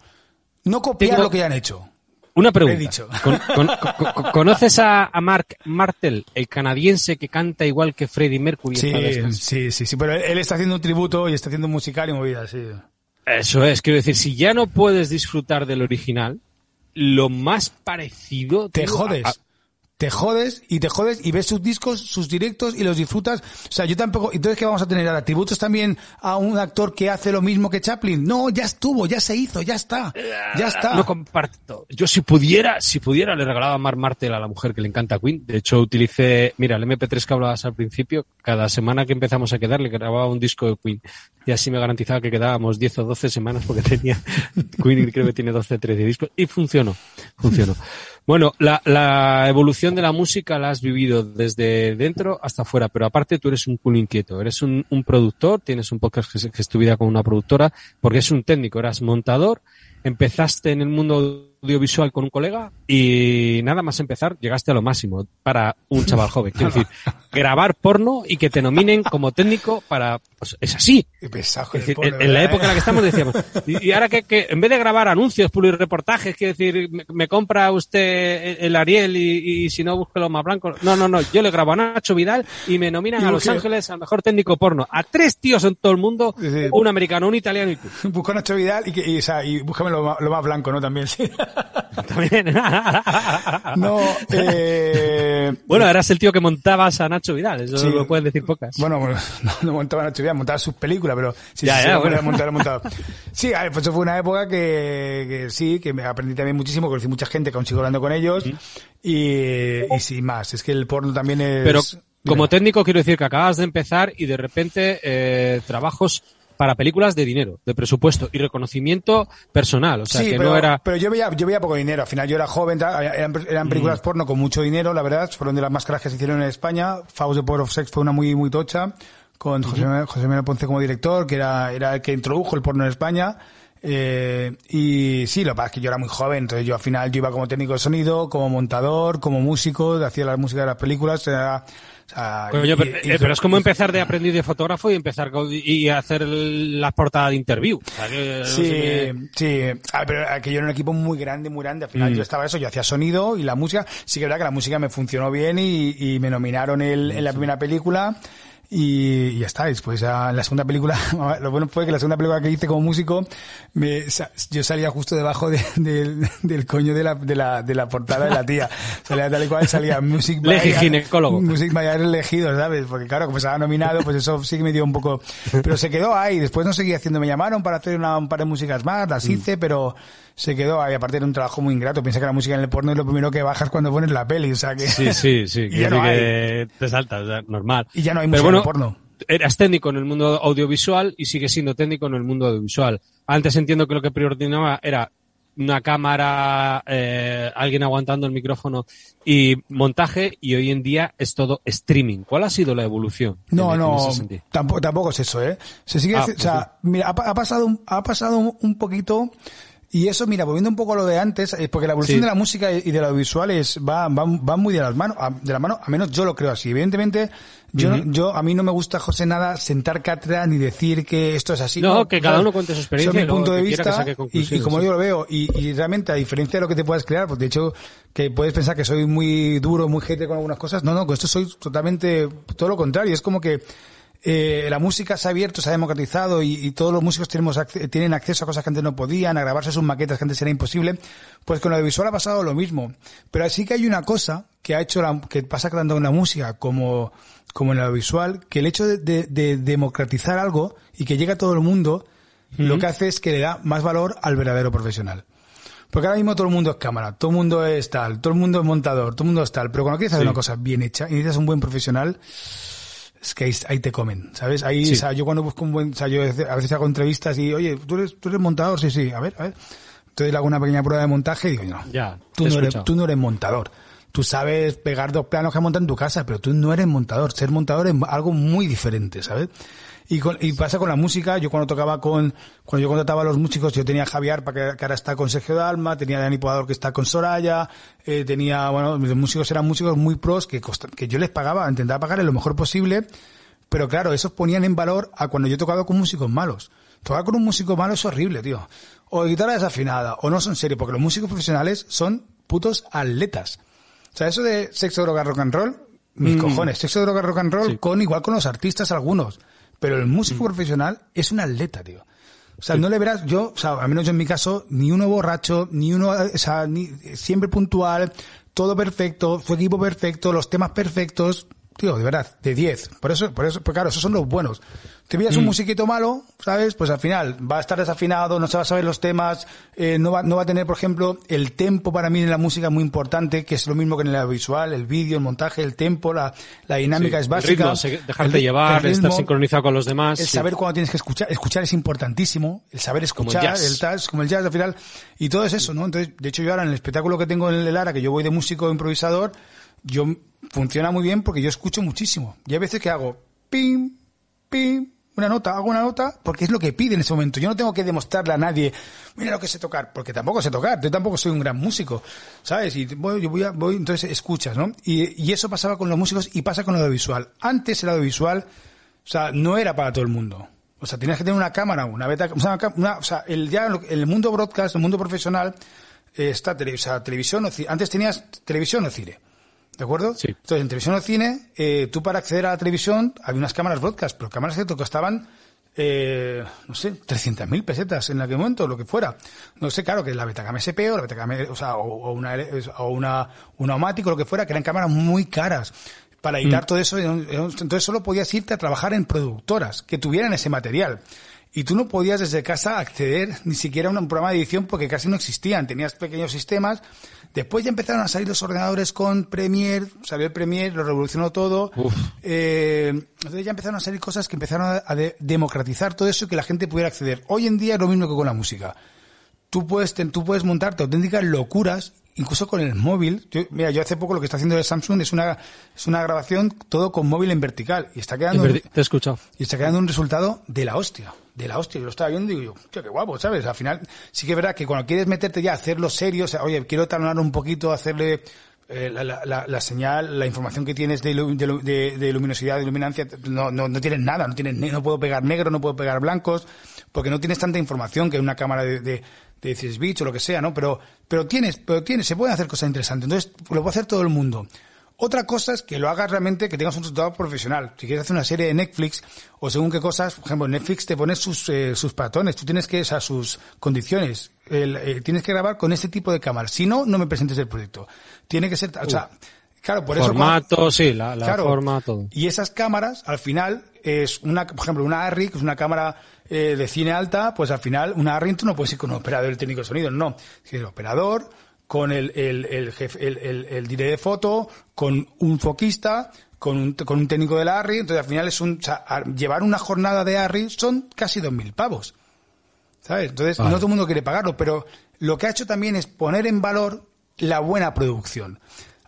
No copiar Tengo- lo que ya han hecho. Una pregunta. He dicho. Con- con- con- con- ¿Conoces a, a Mark Martel, el canadiense que canta igual que Freddie Mercury? Sí, sí, sí, sí. Pero él está haciendo un tributo y está haciendo un musical y movida, sí. Eso es, quiero decir, si ya no puedes disfrutar del original, lo más parecido... Te tío, jodes. a- te jodes y te jodes y ves sus discos, sus directos y los disfrutas. O sea, yo tampoco, entonces ¿qué vamos a tener? ¿Atributos también a un actor que hace lo mismo que Chaplin? No, ya estuvo, ya se hizo, ya está, ya está. No comparto. Yo si pudiera, si pudiera le regalaba a Mar Martel a la mujer que le encanta Queen. De hecho, utilicé, mira, el MP3 que hablabas al principio, cada semana que empezamos a quedar le grababa un disco de Queen. Y así me garantizaba que quedábamos 10 o 12 semanas porque tenía, Queen creo que tiene 12 13 discos. Y funcionó, funcionó. Bueno, la, la, evolución de la música la has vivido desde dentro hasta afuera, pero aparte tú eres un culo inquieto, eres un, un productor, tienes un podcast que, es con una productora, porque es un técnico, eras montador, empezaste en el mundo audiovisual con un colega y nada más empezar llegaste a lo máximo para un chaval joven. Quiero decir, grabar porno y que te nominen como técnico para... Pues es así. Es decir, en, la época en la que estamos decíamos, y, y ahora que, que, en vez de grabar anuncios, reportajes, quiero decir, me, me, compra usted el Ariel y, y, si no busco lo más blanco. No, no, no, yo le grabo a Nacho Vidal y me nominan a Los Ángeles al mejor técnico porno. A tres tíos en todo el mundo, sí. un americano, un italiano y tú. Busco a Nacho Vidal y, que, y, o sea, y búscame lo, lo más blanco, ¿no? También, sí. También. no, eh... Bueno, eras el tío que montabas a Nacho Vidal, eso sí. lo pueden decir pocas. Bueno, no, no montaba a Nacho Vidal, montaba sus películas, pero sí, ya, sí, ya, sí, bueno. montado, montado. Sí, a ver, pues eso fue una época que, que sí, que me aprendí también muchísimo, conocí mucha gente que aún sigo hablando con ellos, ¿Sí? y, y sin más, es que el porno también es... Pero como técnico quiero decir que acabas de empezar y de repente eh, trabajos para películas de dinero, de presupuesto y reconocimiento personal. O sea, sí, que pero, no era. Pero yo veía, yo veía poco dinero. Al final yo era joven, eran, eran películas mm. porno con mucho dinero, la verdad. Fueron de las más caras que se hicieron en España. Faust the Power of Sex fue una muy, muy tocha. Con José, uh -huh. José Miguel Ponce como director, que era, era el que introdujo el porno en España. Eh, y sí, lo que pasa es que yo era muy joven, entonces yo al final yo iba como técnico de sonido, como montador, como músico, hacía la música de las películas, era, o sea, Oye, y, pero, y, pero, es como empezar de aprendiz de fotógrafo y empezar con, y hacer las portadas de interview. O sea, que, sí, no me... sí. Ah, pero que yo era un equipo muy grande, muy grande. Al final mm. yo estaba eso, yo hacía sonido y la música. Sí que es verdad que la música me funcionó bien y, y me nominaron el, en la primera película y, ya está. Después ya la segunda película, lo bueno fue que la segunda película que hice como músico, me, yo salía justo debajo de, de, del coño de la, de la, de la portada de la tía. Salía tal y cual, salía Music by ginecólogo. Music by elegido, ¿sabes? Porque claro, como estaba nominado, pues eso sí que me dio un poco, pero se quedó ahí. Después no seguí haciendo, me llamaron para hacer una, un par de músicas más, las hice, mm. pero se quedó ahí. Aparte era un trabajo muy ingrato. Piensa que la música en el porno es lo primero que bajas cuando pones la peli, o sea que... Sí, sí, sí. y ya no que te saltas, o sea, normal. Y ya no hay música bueno, en el porno eras técnico en el mundo audiovisual y sigues siendo técnico en el mundo audiovisual. Antes entiendo que lo que preordinaba era una cámara, eh, alguien aguantando el micrófono y montaje y hoy en día es todo streaming. ¿Cuál ha sido la evolución? No, en, no, en tampoco, tampoco es eso, ¿eh? Se sigue, ah, o sea, pues, mira, ha, ha, pasado, ha pasado un poquito y eso, mira, volviendo un poco a lo de antes, porque la evolución sí. de la música y de lo audiovisual es, va, va, va muy de las manos, de la mano, a menos yo lo creo así. Evidentemente, yo, uh -huh. yo, a mí no me gusta, José, nada sentar cátedra ni decir que esto es así. No, no que cada uno cuente su experiencia. Es mi punto de vista. Y, y, como yo lo veo, y, y, realmente, a diferencia de lo que te puedas crear, pues de hecho, que puedes pensar que soy muy duro, muy gente con algunas cosas. No, no, con esto soy totalmente todo lo contrario. Es como que, eh, la música se ha abierto, se ha democratizado y, y todos los músicos tenemos, tienen acceso a cosas que antes no podían, a grabarse sus maquetas que antes era imposible, pues con lo visual ha pasado lo mismo. Pero sí que hay una cosa que ha hecho la, que pasa tanto con la música como, como en lo visual, que el hecho de, de, de democratizar algo y que llegue a todo el mundo, lo que hace es que le da más valor al verdadero profesional. Porque ahora mismo todo el mundo es cámara, todo el mundo es tal, todo el mundo es montador, todo el mundo es tal, pero cuando quieres hacer sí. una cosa bien hecha y necesitas un buen profesional, es que ahí, ahí, te comen, ¿sabes? Ahí, sí. o sea, yo cuando busco un buen, o sea, yo a veces hago entrevistas y, oye, ¿tú eres, tú eres montador? Sí, sí, a ver, a ver. Entonces le hago una pequeña prueba de montaje y digo, no, ya, tú, no eres, tú no eres montador. Tú sabes pegar dos planos que montan en tu casa, pero tú no eres montador. Ser montador es algo muy diferente, ¿sabes? Y, con, y pasa con la música, yo cuando tocaba con, cuando yo contrataba a los músicos, yo tenía a Javier, para que, que ahora está con Sergio Dalma, tenía a Dani Podador que está con Soraya, eh, tenía, bueno, mis músicos eran músicos muy pros que, costa, que yo les pagaba, intentaba pagarles lo mejor posible, pero claro, esos ponían en valor a cuando yo tocaba con músicos malos. Tocar con un músico malo es horrible, tío. O guitarra desafinada, o no son serios, porque los músicos profesionales son putos atletas. O sea, eso de sexo, droga, rock and roll, mis mm. cojones, sexo, droga, rock and roll, sí. con igual con los artistas algunos. Pero el músico mm. profesional es un atleta, tío. O sea, sí. no le verás, yo, o sea, al menos yo en mi caso, ni uno borracho, ni uno, o sea, ni, siempre puntual, todo perfecto, su equipo perfecto, los temas perfectos, tío, de verdad, de 10. Por eso, por eso, pues claro, esos son los buenos. Te pillas un musiquito malo, ¿sabes? Pues al final va a estar desafinado, no se va a saber los temas, eh, no, va, no va a tener, por ejemplo, el tempo para mí en la música muy importante, que es lo mismo que en el audiovisual, el vídeo, el montaje, el tempo, la, la dinámica es básica. El ritmo, dejarte llevar, estar sincronizado con los demás. El saber cuándo tienes que escuchar, escuchar es importantísimo, el saber escuchar, Como el jazz. el como el jazz al final, y todo es eso, ¿no? Entonces, de hecho yo ahora en el espectáculo que tengo en el Lara, que yo voy de músico improvisador, yo funciona muy bien porque yo escucho muchísimo. Y hay veces que hago pim, pim, una nota, hago una nota porque es lo que pide en ese momento. Yo no tengo que demostrarle a nadie, mira lo que sé tocar, porque tampoco sé tocar, yo tampoco soy un gran músico, ¿sabes? Y voy, yo voy, a, voy entonces escuchas, ¿no? Y, y eso pasaba con los músicos y pasa con el audiovisual. Antes el audiovisual, o sea, no era para todo el mundo. O sea, tenías que tener una cámara, una beta, una- o sea, el, ya el mundo broadcast, el mundo profesional, eh, está o sea, televisión Antes tenías televisión o cine. ¿De acuerdo? Sí. Entonces, en televisión o cine, eh, tú para acceder a la televisión había unas cámaras broadcast, pero cámaras que te costaban, eh, no sé, 300.000 pesetas en aquel momento, lo que fuera. No sé, claro, que la Betacam SP o la Betacam, o sea, o, o una, o una, un Aumático, lo que fuera, que eran cámaras muy caras. Para editar todo eso, entonces solo podías irte a trabajar en productoras que tuvieran ese material. Y tú no podías desde casa acceder ni siquiera a un programa de edición porque casi no existían. Tenías pequeños sistemas. Después ya empezaron a salir los ordenadores con Premiere, salió el Premiere, lo revolucionó todo. Eh, entonces ya empezaron a salir cosas que empezaron a, a de- democratizar todo eso y que la gente pudiera acceder. Hoy en día es lo mismo que con la música. Tú puedes, tú puedes montarte auténticas locuras, incluso con el móvil. Yo- mira, yo hace poco lo que está haciendo el Samsung es una, es una grabación todo con móvil en vertical y está quedando, Te he escuchado. y está quedando un resultado de la hostia. De la hostia. Yo lo estaba viendo y digo, tío, qué guapo, ¿sabes? Al final, sí que es verdad que cuando quieres meterte ya a hacerlo serio, o sea, oye, quiero talonar un poquito, hacerle eh, la, la- la- la señal, la información que tienes de, de lu- de- de luminosidad, de luminancia, no, no, no tienes nada, no tienes, ne- no puedo pegar negro, no puedo pegar blancos, porque no tienes tanta información que una cámara de, de, de 16 bits o lo que sea, ¿no? Pero, pero tienes, pero tienes, se pueden hacer cosas interesantes. Entonces, lo puede hacer todo el mundo. Otra cosa es que lo hagas realmente, que tengas un resultado profesional. Si quieres hacer una serie de Netflix o según qué cosas, por ejemplo, Netflix te pone sus, eh, sus patrones, tú tienes que, o sea, sus condiciones. El, eh, tienes que grabar con este tipo de cámara. Si no, no me presentes el proyecto. Tiene que ser, o sea, claro, por eso. Formato, sí, la, la Claro. forma, todo. Y esas cámaras, al final, es una, por ejemplo, una ARRI, que es una cámara eh, de cine alta, pues al final, una ARRI tú no puedes ir con un operador técnico de sonido, no. Es el operador, con el, el, el, jefe, el, el, el director de foto, con un foquista, con un, con un técnico de la ARRI, entonces al final es un, o sea, a- llevar una jornada de ARRI son casi 2.000 pavos. ¿Sabes? Entonces, Vale. no todo el mundo quiere pagarlo, pero lo que ha hecho también es poner en valor la buena producción.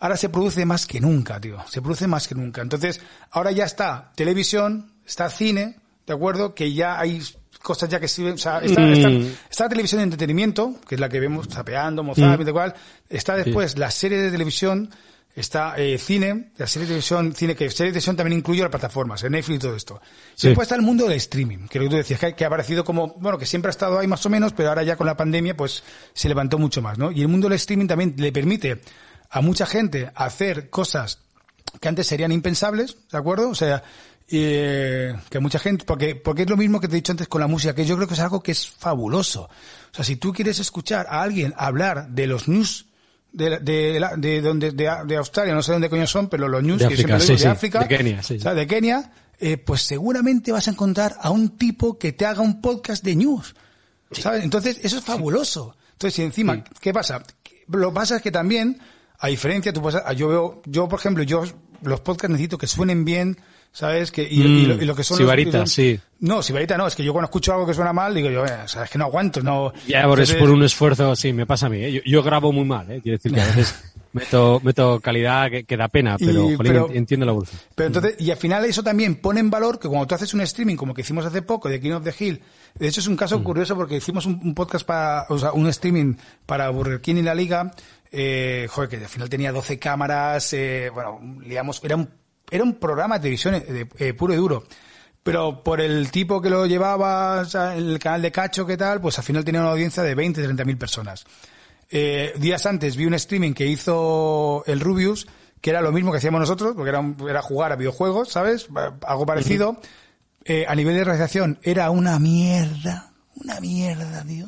Ahora se produce más que nunca, tío. Se produce más que nunca. Entonces, ahora ya está televisión, está cine, ¿de acuerdo? Que ya hay cosas ya que sirven, o sea, está, Mm. está, está la televisión de entretenimiento, que es la que vemos zapeando, Mozart, Mm. y cual. Está después la serie de televisión, está eh, cine, la serie de televisión, cine, que serie de televisión también incluye las plataformas, el Netflix y todo esto. Sí. Después está el mundo del streaming, que lo que tú decías, que, que ha aparecido como, bueno, que siempre ha estado ahí más o menos, pero ahora ya con la pandemia, pues se levantó mucho más, ¿no? Y el mundo del streaming también le permite a mucha gente hacer cosas que antes serían impensables, ¿de acuerdo? O sea, eh, que mucha gente, porque, porque es lo mismo que te he dicho antes con la música, que yo creo que es algo que es fabuloso. O sea, si tú quieres escuchar a alguien hablar de los news de, de, de, donde, de, de Australia, no sé dónde coño son, pero los news De que África, siempre sí, digo, sí, de África, de Kenia, sí, o sea, de Kenia, eh, pues seguramente vas a encontrar a un tipo que te haga un podcast de news. ¿Sabes? Entonces, eso es fabuloso. Entonces, y encima, ¿qué pasa? Lo que pasa es que también, a diferencia, tú puedes, yo veo, yo por ejemplo, yo los podcasts necesito que suenen bien, ¿sabes? Que, y, y lo, y lo que son Sibarita, los- sí. No, Sibarita no, es que yo cuando escucho algo que suena mal, digo yo, eh, o sea, es que no aguanto, no. Ya por, es por un esfuerzo, sí, me pasa a mí. ¿eh? Yo, yo grabo muy mal, ¿eh? quiero decir que a veces meto, meto calidad que, que da pena, pero, Y- pero- entiendo la evolución. Pero entonces, y al final eso también pone en valor que cuando tú haces un streaming, como que hicimos hace poco, de King of the Hill, de hecho es un caso curioso porque hicimos un, un podcast para, o sea, un streaming para Burger King y la Liga, eh, joder, que al final tenía 12 cámaras, eh, bueno, liamos, era un, era un programa de televisión eh, de- eh, puro y duro. Pero por el tipo que lo llevaba, o sea, el canal de Cacho, que tal, pues al final tenía una audiencia de 20, 30 mil personas. Eh, días antes vi un streaming que hizo el Rubius, que era lo mismo que hacíamos nosotros, porque era, un- era jugar a videojuegos, ¿sabes? Algo parecido. Eh, a nivel de realización era una mierda, una mierda, tío.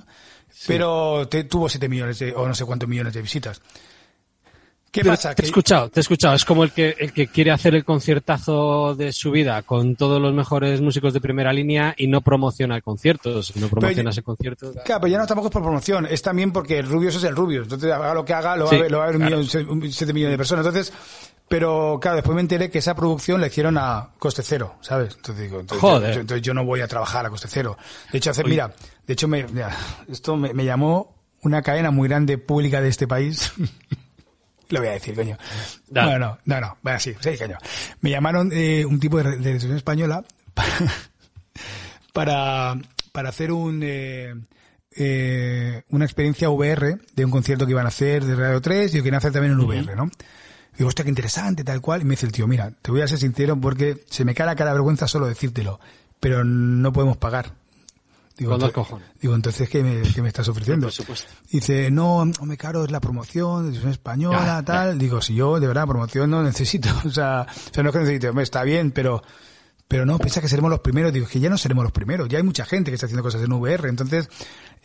Pero te- tuvo 7 millones de, o no sé cuántos millones de visitas. ¿Qué Pero pasa? Te he escuchado, te he escuchado. Es como el que, el que quiere hacer el conciertazo de su vida con todos los mejores músicos de primera línea y no promociona el concierto. Si no promociona ese concierto. Claro, pero ya no tampoco es por promoción, es también porque el Rubius es el Rubius. Entonces, haga lo que haga, lo va Sí, a ver, lo va a ver un claro. millón, un- siete millones de personas. Entonces, pero claro, después me enteré que esa producción la hicieron a coste cero, ¿sabes? Entonces digo, entonces, Joder. Yo, entonces yo no voy a trabajar a coste cero. De hecho, hace, Oye. mira, de hecho, me, mira, esto me, me llamó una cadena muy grande pública de este país. Lo voy a decir, coño. Dale. Bueno, no, no, no, bueno, sí, sí, coño. Me llamaron eh, un tipo de, de televisión española para, para hacer un, eh, eh, una experiencia VR de un concierto que iban a hacer de Radio 3 y que querían hacer también en VR, ¿no? Digo, hostia, qué interesante, tal cual. Y me dice el tío, mira, te voy a ser sincero porque se me cae la cara de vergüenza solo decírtelo, pero no podemos pagar. Digo, Con entonces- cojones. Digo, entonces, ¿qué me, qué me estás ofreciendo? Por supuesto. Dice, no, hombre, claro, es la promoción, de televisión española, Ya, tal. Digo, si yo, de verdad, promoción no necesito. O sea, o sea no es que necesite, hombre, está bien, pero, pero no, piensa que seremos los primeros. Digo, que ya no seremos los primeros. Ya hay mucha gente que está haciendo cosas en VR. Entonces,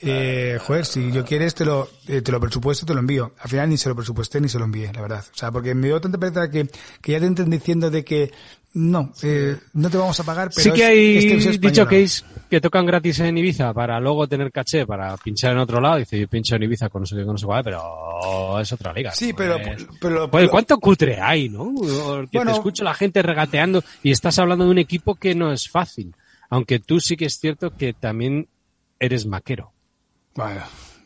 eh, joder, si yo quieres, te lo, eh, te lo presupuesto, te lo envío. Al final ni se lo presupuesté ni se lo envié, la verdad. O sea, porque me dio tanta pereza que, que ya te entran diciendo de que, no, eh, no te vamos a pagar, pero sí que es- hay es dicho que que tocan gratis en Ibiza para luego tener caché para pinchar en otro lado. Dice, yo pincho en Ibiza con no sé qué, con no sé cuál, pero es otra liga. Sí, pero, Es- pero, Joder, ¿cuánto cutre hay, no? Porque Bueno. te escucho la gente regateando y estás hablando de un equipo que no es fácil. Aunque tú sí que es cierto que también eres maquero. Bueno,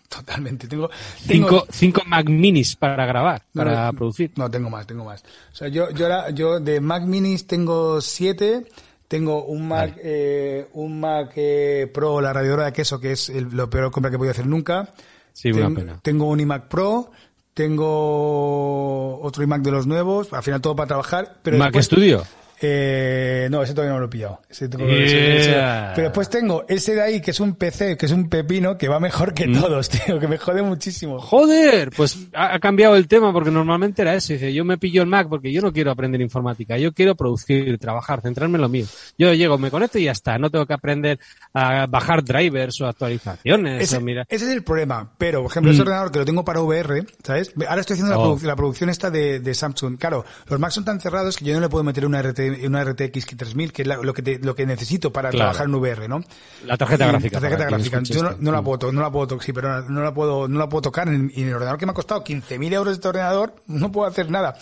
totalmente. Tengo, tengo- Cinco, cinco Mac Minis para grabar, No, para no, producir. No, tengo más, tengo más. O sea, yo, yo, yo de Mac Minis tengo siete. Tengo un Mac, eh, un Mac eh, Pro, la radiadora de queso, que es el- lo peor compra que voy a hacer nunca. Sí, una pena. Tengo un iMac Pro, tengo otro iMac de los nuevos, al final todo para trabajar. Pero Mac después- Studio. Eh, no, ese todavía no lo he pillado. Ese tengo que- ese- ese- Yeah. Pero después tengo ese de ahí, que es un PC, que es un pepino, que va mejor Mm. que todos, tío, que me jode muchísimo. Joder, pues ha, cambiado el tema porque normalmente era eso. Dice, yo me pillo el Mac porque yo no quiero aprender informática, yo quiero producir, trabajar, centrarme en lo mío. Yo llego, me conecto y ya está. No tengo que aprender a bajar drivers o actualizaciones. Ese, o mira. ese es el problema. Pero, por ejemplo, ese ordenador que lo tengo para VR, ¿sabes? Ahora estoy haciendo la, Oh. produ- la producción esta de, de Samsung. Claro, los Macs son tan cerrados que yo no le puedo meter una, RT, una RTX 3000, que es la- lo, que te- lo que necesito para Claro. trabajar en VR, ¿no? La tarjeta Y gráfica. La tarjeta gráfica. Yo no, la Mm. puedo, no la puedo, sí, pero no, no la puedo, no la puedo tocar. En, en el ordenador que me ha costado 15.000 euros este ordenador, no puedo hacer nada.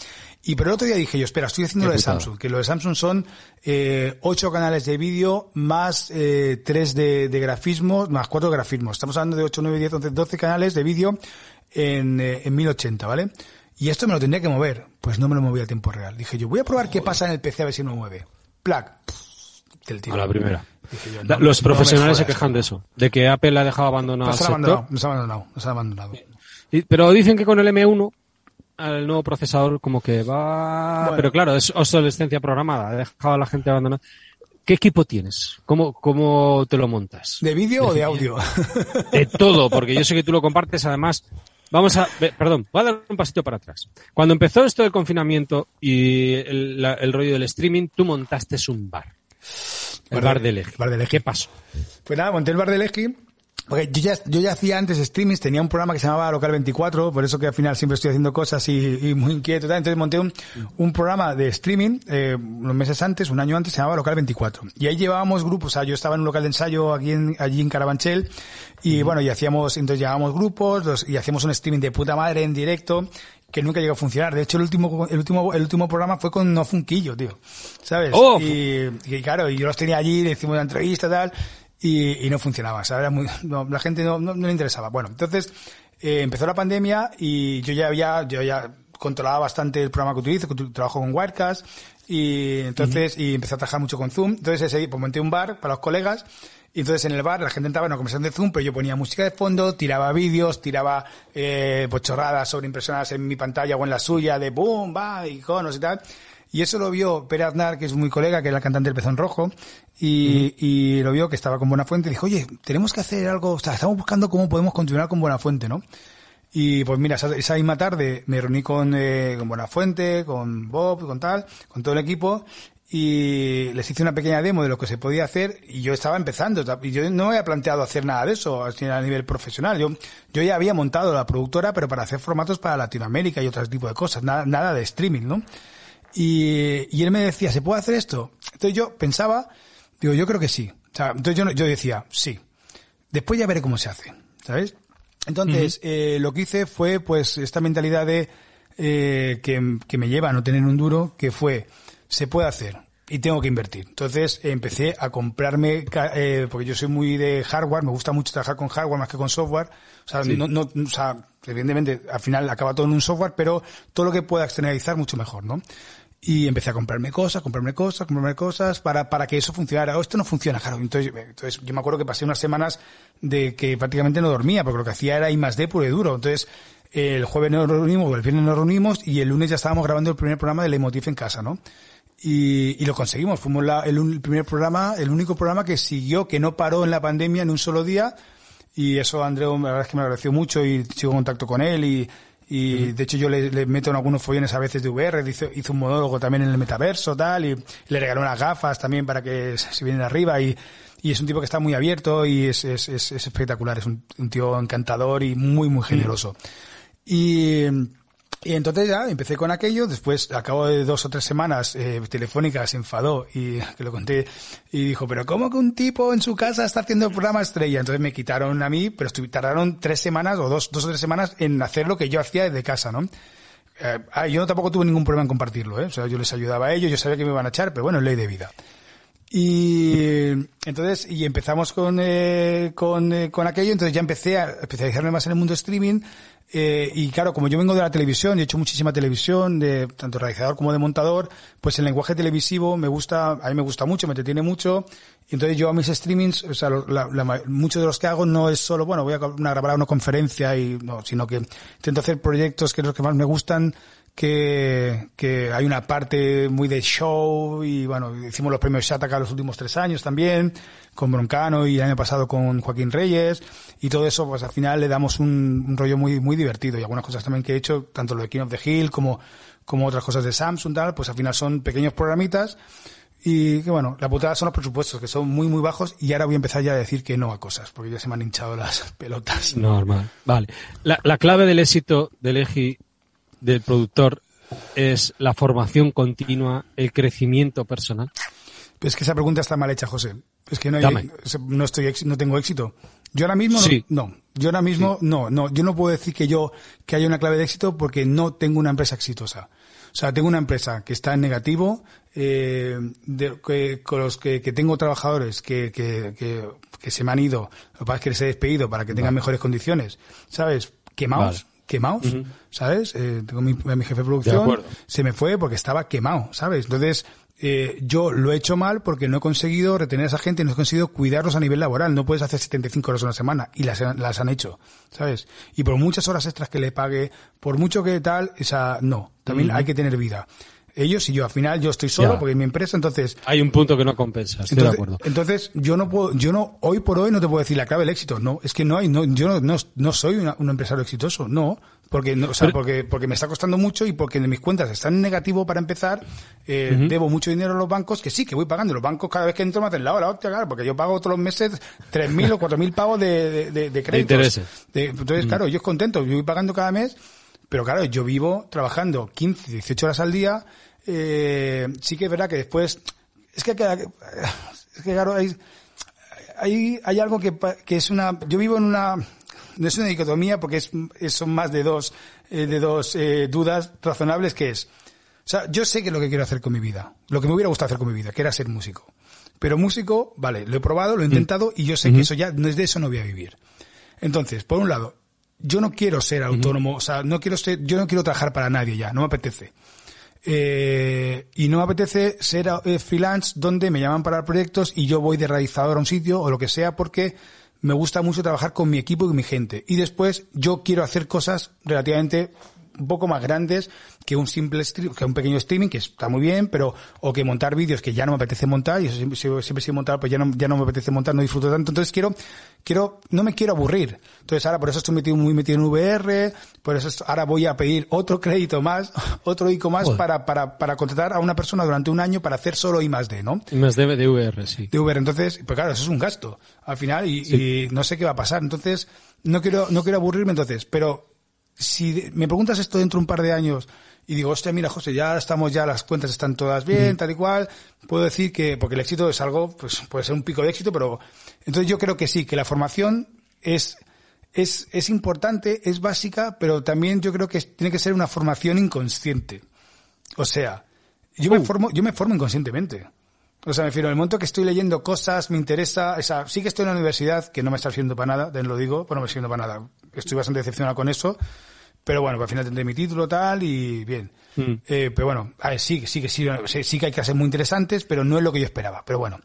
Y pero el otro día dije yo, espera, estoy haciendo lo de. Samsung, que lo de Samsung son eh, 8 canales de vídeo más eh, 3 de, de grafismos, más 4 de grafismos. Estamos hablando de 8, 9, 10, 11, 12 canales de vídeo en, eh, en 1080, ¿vale? Y esto me lo tendría que mover. Pues no me lo movía a tiempo real. Dije yo, voy a probar qué pasa en el PC a ver si me mueve. Plac. Del tiro. A la primera. Dije yo, La- no, Los no profesionales se quejan de eso, de que Apple ha dejado abandonado al Nos sector. abandonado, nos han abandonado, nos han abandonado. Pero dicen que con el M1, el nuevo procesador, como que va... Bueno. Pero claro, es obsolescencia programada, ha dejado a la gente abandonada. ¿Qué equipo tienes? ¿Cómo, cómo te lo montas? ¿De vídeo o de audio? De todo, porque yo sé que tú lo compartes, además... Vamos a... Perdón, voy a dar un pasito para atrás. Cuando empezó esto del confinamiento y el, la- el rollo del streaming, tú montaste un bar. El Bar de-. Bar Eje. ¿Qué pasó? Pues nada, monté el bar del Esqui. Porque yo ya, yo ya hacía antes streamings, tenía un programa que se llamaba Local 24, por eso que al final siempre estoy haciendo cosas y, y muy inquieto. y tal. Entonces monté un, un programa de streaming, eh, unos meses antes, un año antes, se llamaba Local 24. Y ahí llevábamos grupos, o sea, yo estaba en un local de ensayo aquí en, allí en Carabanchel, y bueno, y hacíamos, entonces llevábamos grupos, los- y hacíamos un streaming de puta madre en directo, que nunca llegó a funcionar. De hecho, el último, el último, el último programa fue con No Funquillo, tío. ¿Sabes? ¡Oh! Y, y claro, y yo los tenía allí, le hicimos una entrevista y tal, y, y no funcionaba. O sea, era muy, no, la gente no, no, no le interesaba. Bueno, entonces, eh, empezó la pandemia y yo ya había, yo ya controlaba bastante el programa que utilizo, que tu- trabajo con Wirecast, y entonces, y empecé a trabajar mucho con Zoom. Entonces, ese, pues monté un bar para los colegas, y entonces en el bar la gente entraba en una conversación de Zoom, pero yo ponía música de fondo, tiraba vídeos, tiraba eh, pues chorradas sobre impresionadas en mi pantalla o en la suya, de boom, va, iconos y tal. Y eso lo vio Pere Aznar, que es muy colega, que era el cantante del Pezón Rojo, y, y lo vio que estaba con Buenafuente y dijo, oye, tenemos que hacer algo, o sea, estamos buscando cómo podemos continuar con Buenafuente, ¿no? Y pues mira, esa, esa misma tarde me reuní con, eh, con Buenafuente, con Bob, con tal, con todo el equipo, y les hice una pequeña demo de lo que se podía hacer y yo estaba empezando y yo no había planteado hacer nada de eso a nivel profesional. Yo, yo ya había montado la productora, pero para hacer formatos para Latinoamérica y otro tipo de cosas, nada, nada de streaming, ¿no? Y, y él me decía, ¿se puede hacer esto? Entonces yo pensaba, digo, yo creo que sí. O sea, entonces yo, yo decía, sí. Después ya veré cómo se hace, ¿sabes? Entonces, eh, lo que hice fue, pues, esta mentalidad de, eh, que, que me lleva a no tener un duro, que fue, se puede hacer y tengo que invertir. Entonces empecé a comprarme, eh, porque yo soy muy de hardware, me gusta mucho trabajar con hardware más que con software. O sea, no, no, o sea, evidentemente al final acaba todo en un software, pero todo lo que pueda externalizar mucho mejor, ¿no? Y empecé a comprarme cosas, comprarme cosas, comprarme cosas para, para que eso funcionara. Oh, esto no funciona, claro. Entonces, entonces yo me acuerdo que pasé unas semanas de que prácticamente no dormía, porque lo que hacía era ir más de puro y duro. Entonces, el jueves nos reunimos, el viernes nos reunimos y el lunes ya estábamos grabando el primer programa de Leitmotiv en casa, ¿no? Y, y, lo conseguimos. Fuimos la, el, primer programa, el único programa que siguió, que no paró en la pandemia en un solo día. Y eso Andreu, la verdad es que me agradeció mucho y sigo en contacto con él. Y, y de hecho yo le, le, meto en algunos follones a veces de VR. Hizo, hizo un monólogo también en el metaverso, tal. Y le regaló unas gafas también para que se vienen arriba. Y, y es un tipo que está muy abierto y es, es, es, es espectacular. Es un, un, tío encantador y muy, muy generoso. Y y entonces ya empecé con aquello, después, a cabo de dos o tres semanas, eh, Telefónica se enfadó y que lo conté y dijo, pero ¿cómo que un tipo en su casa está haciendo el programa estrella? Entonces me quitaron a mí, pero tardaron tres semanas o dos, dos o tres semanas en hacer lo que yo hacía desde casa, ¿no? Eh, ah, yo tampoco tuve ningún problema en compartirlo, ¿eh? O sea, yo les ayudaba a ellos, yo sabía que me iban a echar, pero bueno, ley de vida. Y entonces, y empezamos con, eh, con, eh, con aquello, entonces ya empecé a especializarme más en el mundo streaming, eh, y claro, como yo vengo de la televisión y he hecho muchísima televisión, de tanto realizador como de montador, pues el lenguaje televisivo me gusta, a mí me gusta mucho, me entretiene mucho. Y entonces yo a mis streamings, o sea, la, la, muchos de los que hago no es solo, bueno, voy a grabar una conferencia y no, sino que intento hacer proyectos que los que más me gustan, que, que hay una parte muy de show y bueno, hicimos los premios Shataka los últimos tres años también, con Broncano y el año pasado con Joaquín Reyes y todo eso pues al final le damos un, rollo muy, muy divertido y algunas cosas también que he hecho, tanto lo de King of the Hill como, como otras cosas de Samsung tal, pues al final son pequeños programitas y que bueno, la putada son los presupuestos, que son muy, muy bajos, y ahora voy a empezar ya a decir que no a cosas, porque ya se me han hinchado las pelotas. Normal. Vale. La, la clave del éxito del EGI del productor es la formación continua, el crecimiento personal? Es que esa pregunta está mal hecha, José. Es que no, hay, no estoy, no tengo éxito. Yo ahora mismo no, Yo ahora mismo no, no. Yo no puedo decir que yo que haya una clave de éxito porque no tengo una empresa exitosa. O sea, tengo una empresa que está en negativo, eh, de, que, con los que, que tengo trabajadores que, que, que, que, se me han ido, lo que pasa es que les he despedido para que tengan mejores condiciones, ¿sabes? Quemados quemados, ¿sabes? Eh, tengo mi, mi jefe de producción, se me fue porque estaba quemado, ¿sabes? Entonces, eh, yo lo he hecho mal porque no he conseguido retener a esa gente, no he conseguido cuidarlos a nivel laboral. No puedes hacer 75 horas una semana y las, las han hecho, ¿sabes? Y por muchas horas extras que le pague, por mucho que tal, esa, no. También hay que tener vida ellos y yo. Al final yo estoy solo porque es mi empresa, entonces... Hay un punto que no compensa, estoy entonces, de acuerdo. Entonces yo no puedo, yo no, hoy por hoy no te puedo decir la clave del éxito, no, es que no hay, no, yo no, no, soy un empresario exitoso, no, porque no, o sea, porque, porque me está costando mucho y porque mis cuentas están en negativo para empezar, eh, debo mucho dinero a los bancos, que sí, que voy pagando. Los bancos cada vez que entro me hacen la hora, claro, porque yo pago todos los meses 3.000 o 4.000 pavos de, de, de, créditos. De entonces, claro, yo es contento, yo voy pagando cada mes, pero claro, yo vivo trabajando 15, 18 horas al día, eh, sí que es verdad que después, es que, es que claro, hay, hay, hay algo que, que es una, yo vivo en una, no es una dicotomía porque es, son más de dos, eh, de dos eh, dudas razonables que es, o sea, yo sé que es lo que quiero hacer con mi vida, lo que me hubiera gustado hacer con mi vida, que era ser músico. Pero músico, vale, lo he probado, lo he mm. intentado y yo sé que eso ya, de eso no voy a vivir. Entonces, por un lado, yo no quiero ser autónomo, o sea, no quiero ser, yo no quiero trabajar para nadie ya, no me apetece. Eh, y no me apetece ser eh, freelance donde me llaman para proyectos y yo voy de realizador a un sitio o lo que sea porque me gusta mucho trabajar con mi equipo y con mi gente. Y después yo quiero hacer cosas relativamente un poco más grandes que un simple stream, que un pequeño streaming, que está muy bien, pero, o que montar vídeos que ya no me apetece montar, y eso siempre, siempre, sido montar, pues ya no, ya no me apetece montar, no disfruto tanto. Entonces quiero, quiero, no me quiero aburrir. Entonces ahora por eso estoy metido, muy metido en VR, por eso ahora voy a pedir otro crédito más, otro ICO más para, para, para contratar a una persona durante un año para hacer solo I más D, ¿no? Y más de, de VR, sí. de Uber. Entonces, pues claro, eso es un gasto al final y, y no sé qué va a pasar. Entonces, no quiero, no quiero aburrirme entonces, pero si me preguntas esto dentro de un par de años y digo, hostia, mira, José, ya estamos, ya las cuentas están todas bien, tal y cual, puedo decir que, porque el éxito es algo, pues puede ser un pico de éxito, pero entonces yo creo que sí, que la formación es, es, es importante, es básica, pero también yo creo que tiene que ser una formación inconsciente. O sea, yo me formo, yo me formo inconscientemente. O sea, me refiero, en el momento que estoy leyendo cosas, me interesa, o sea, sí que estoy en la universidad, que no me está sirviendo para nada, te lo digo, pues no me está sirviendo para nada. Estoy bastante decepcionado con eso, pero bueno, pues al final tendré mi título tal y bien. Mm. Eh, pero bueno, a ver, sí, sí que sí, sí, sí que hay clases muy interesantes, pero no es lo que yo esperaba. Pero bueno.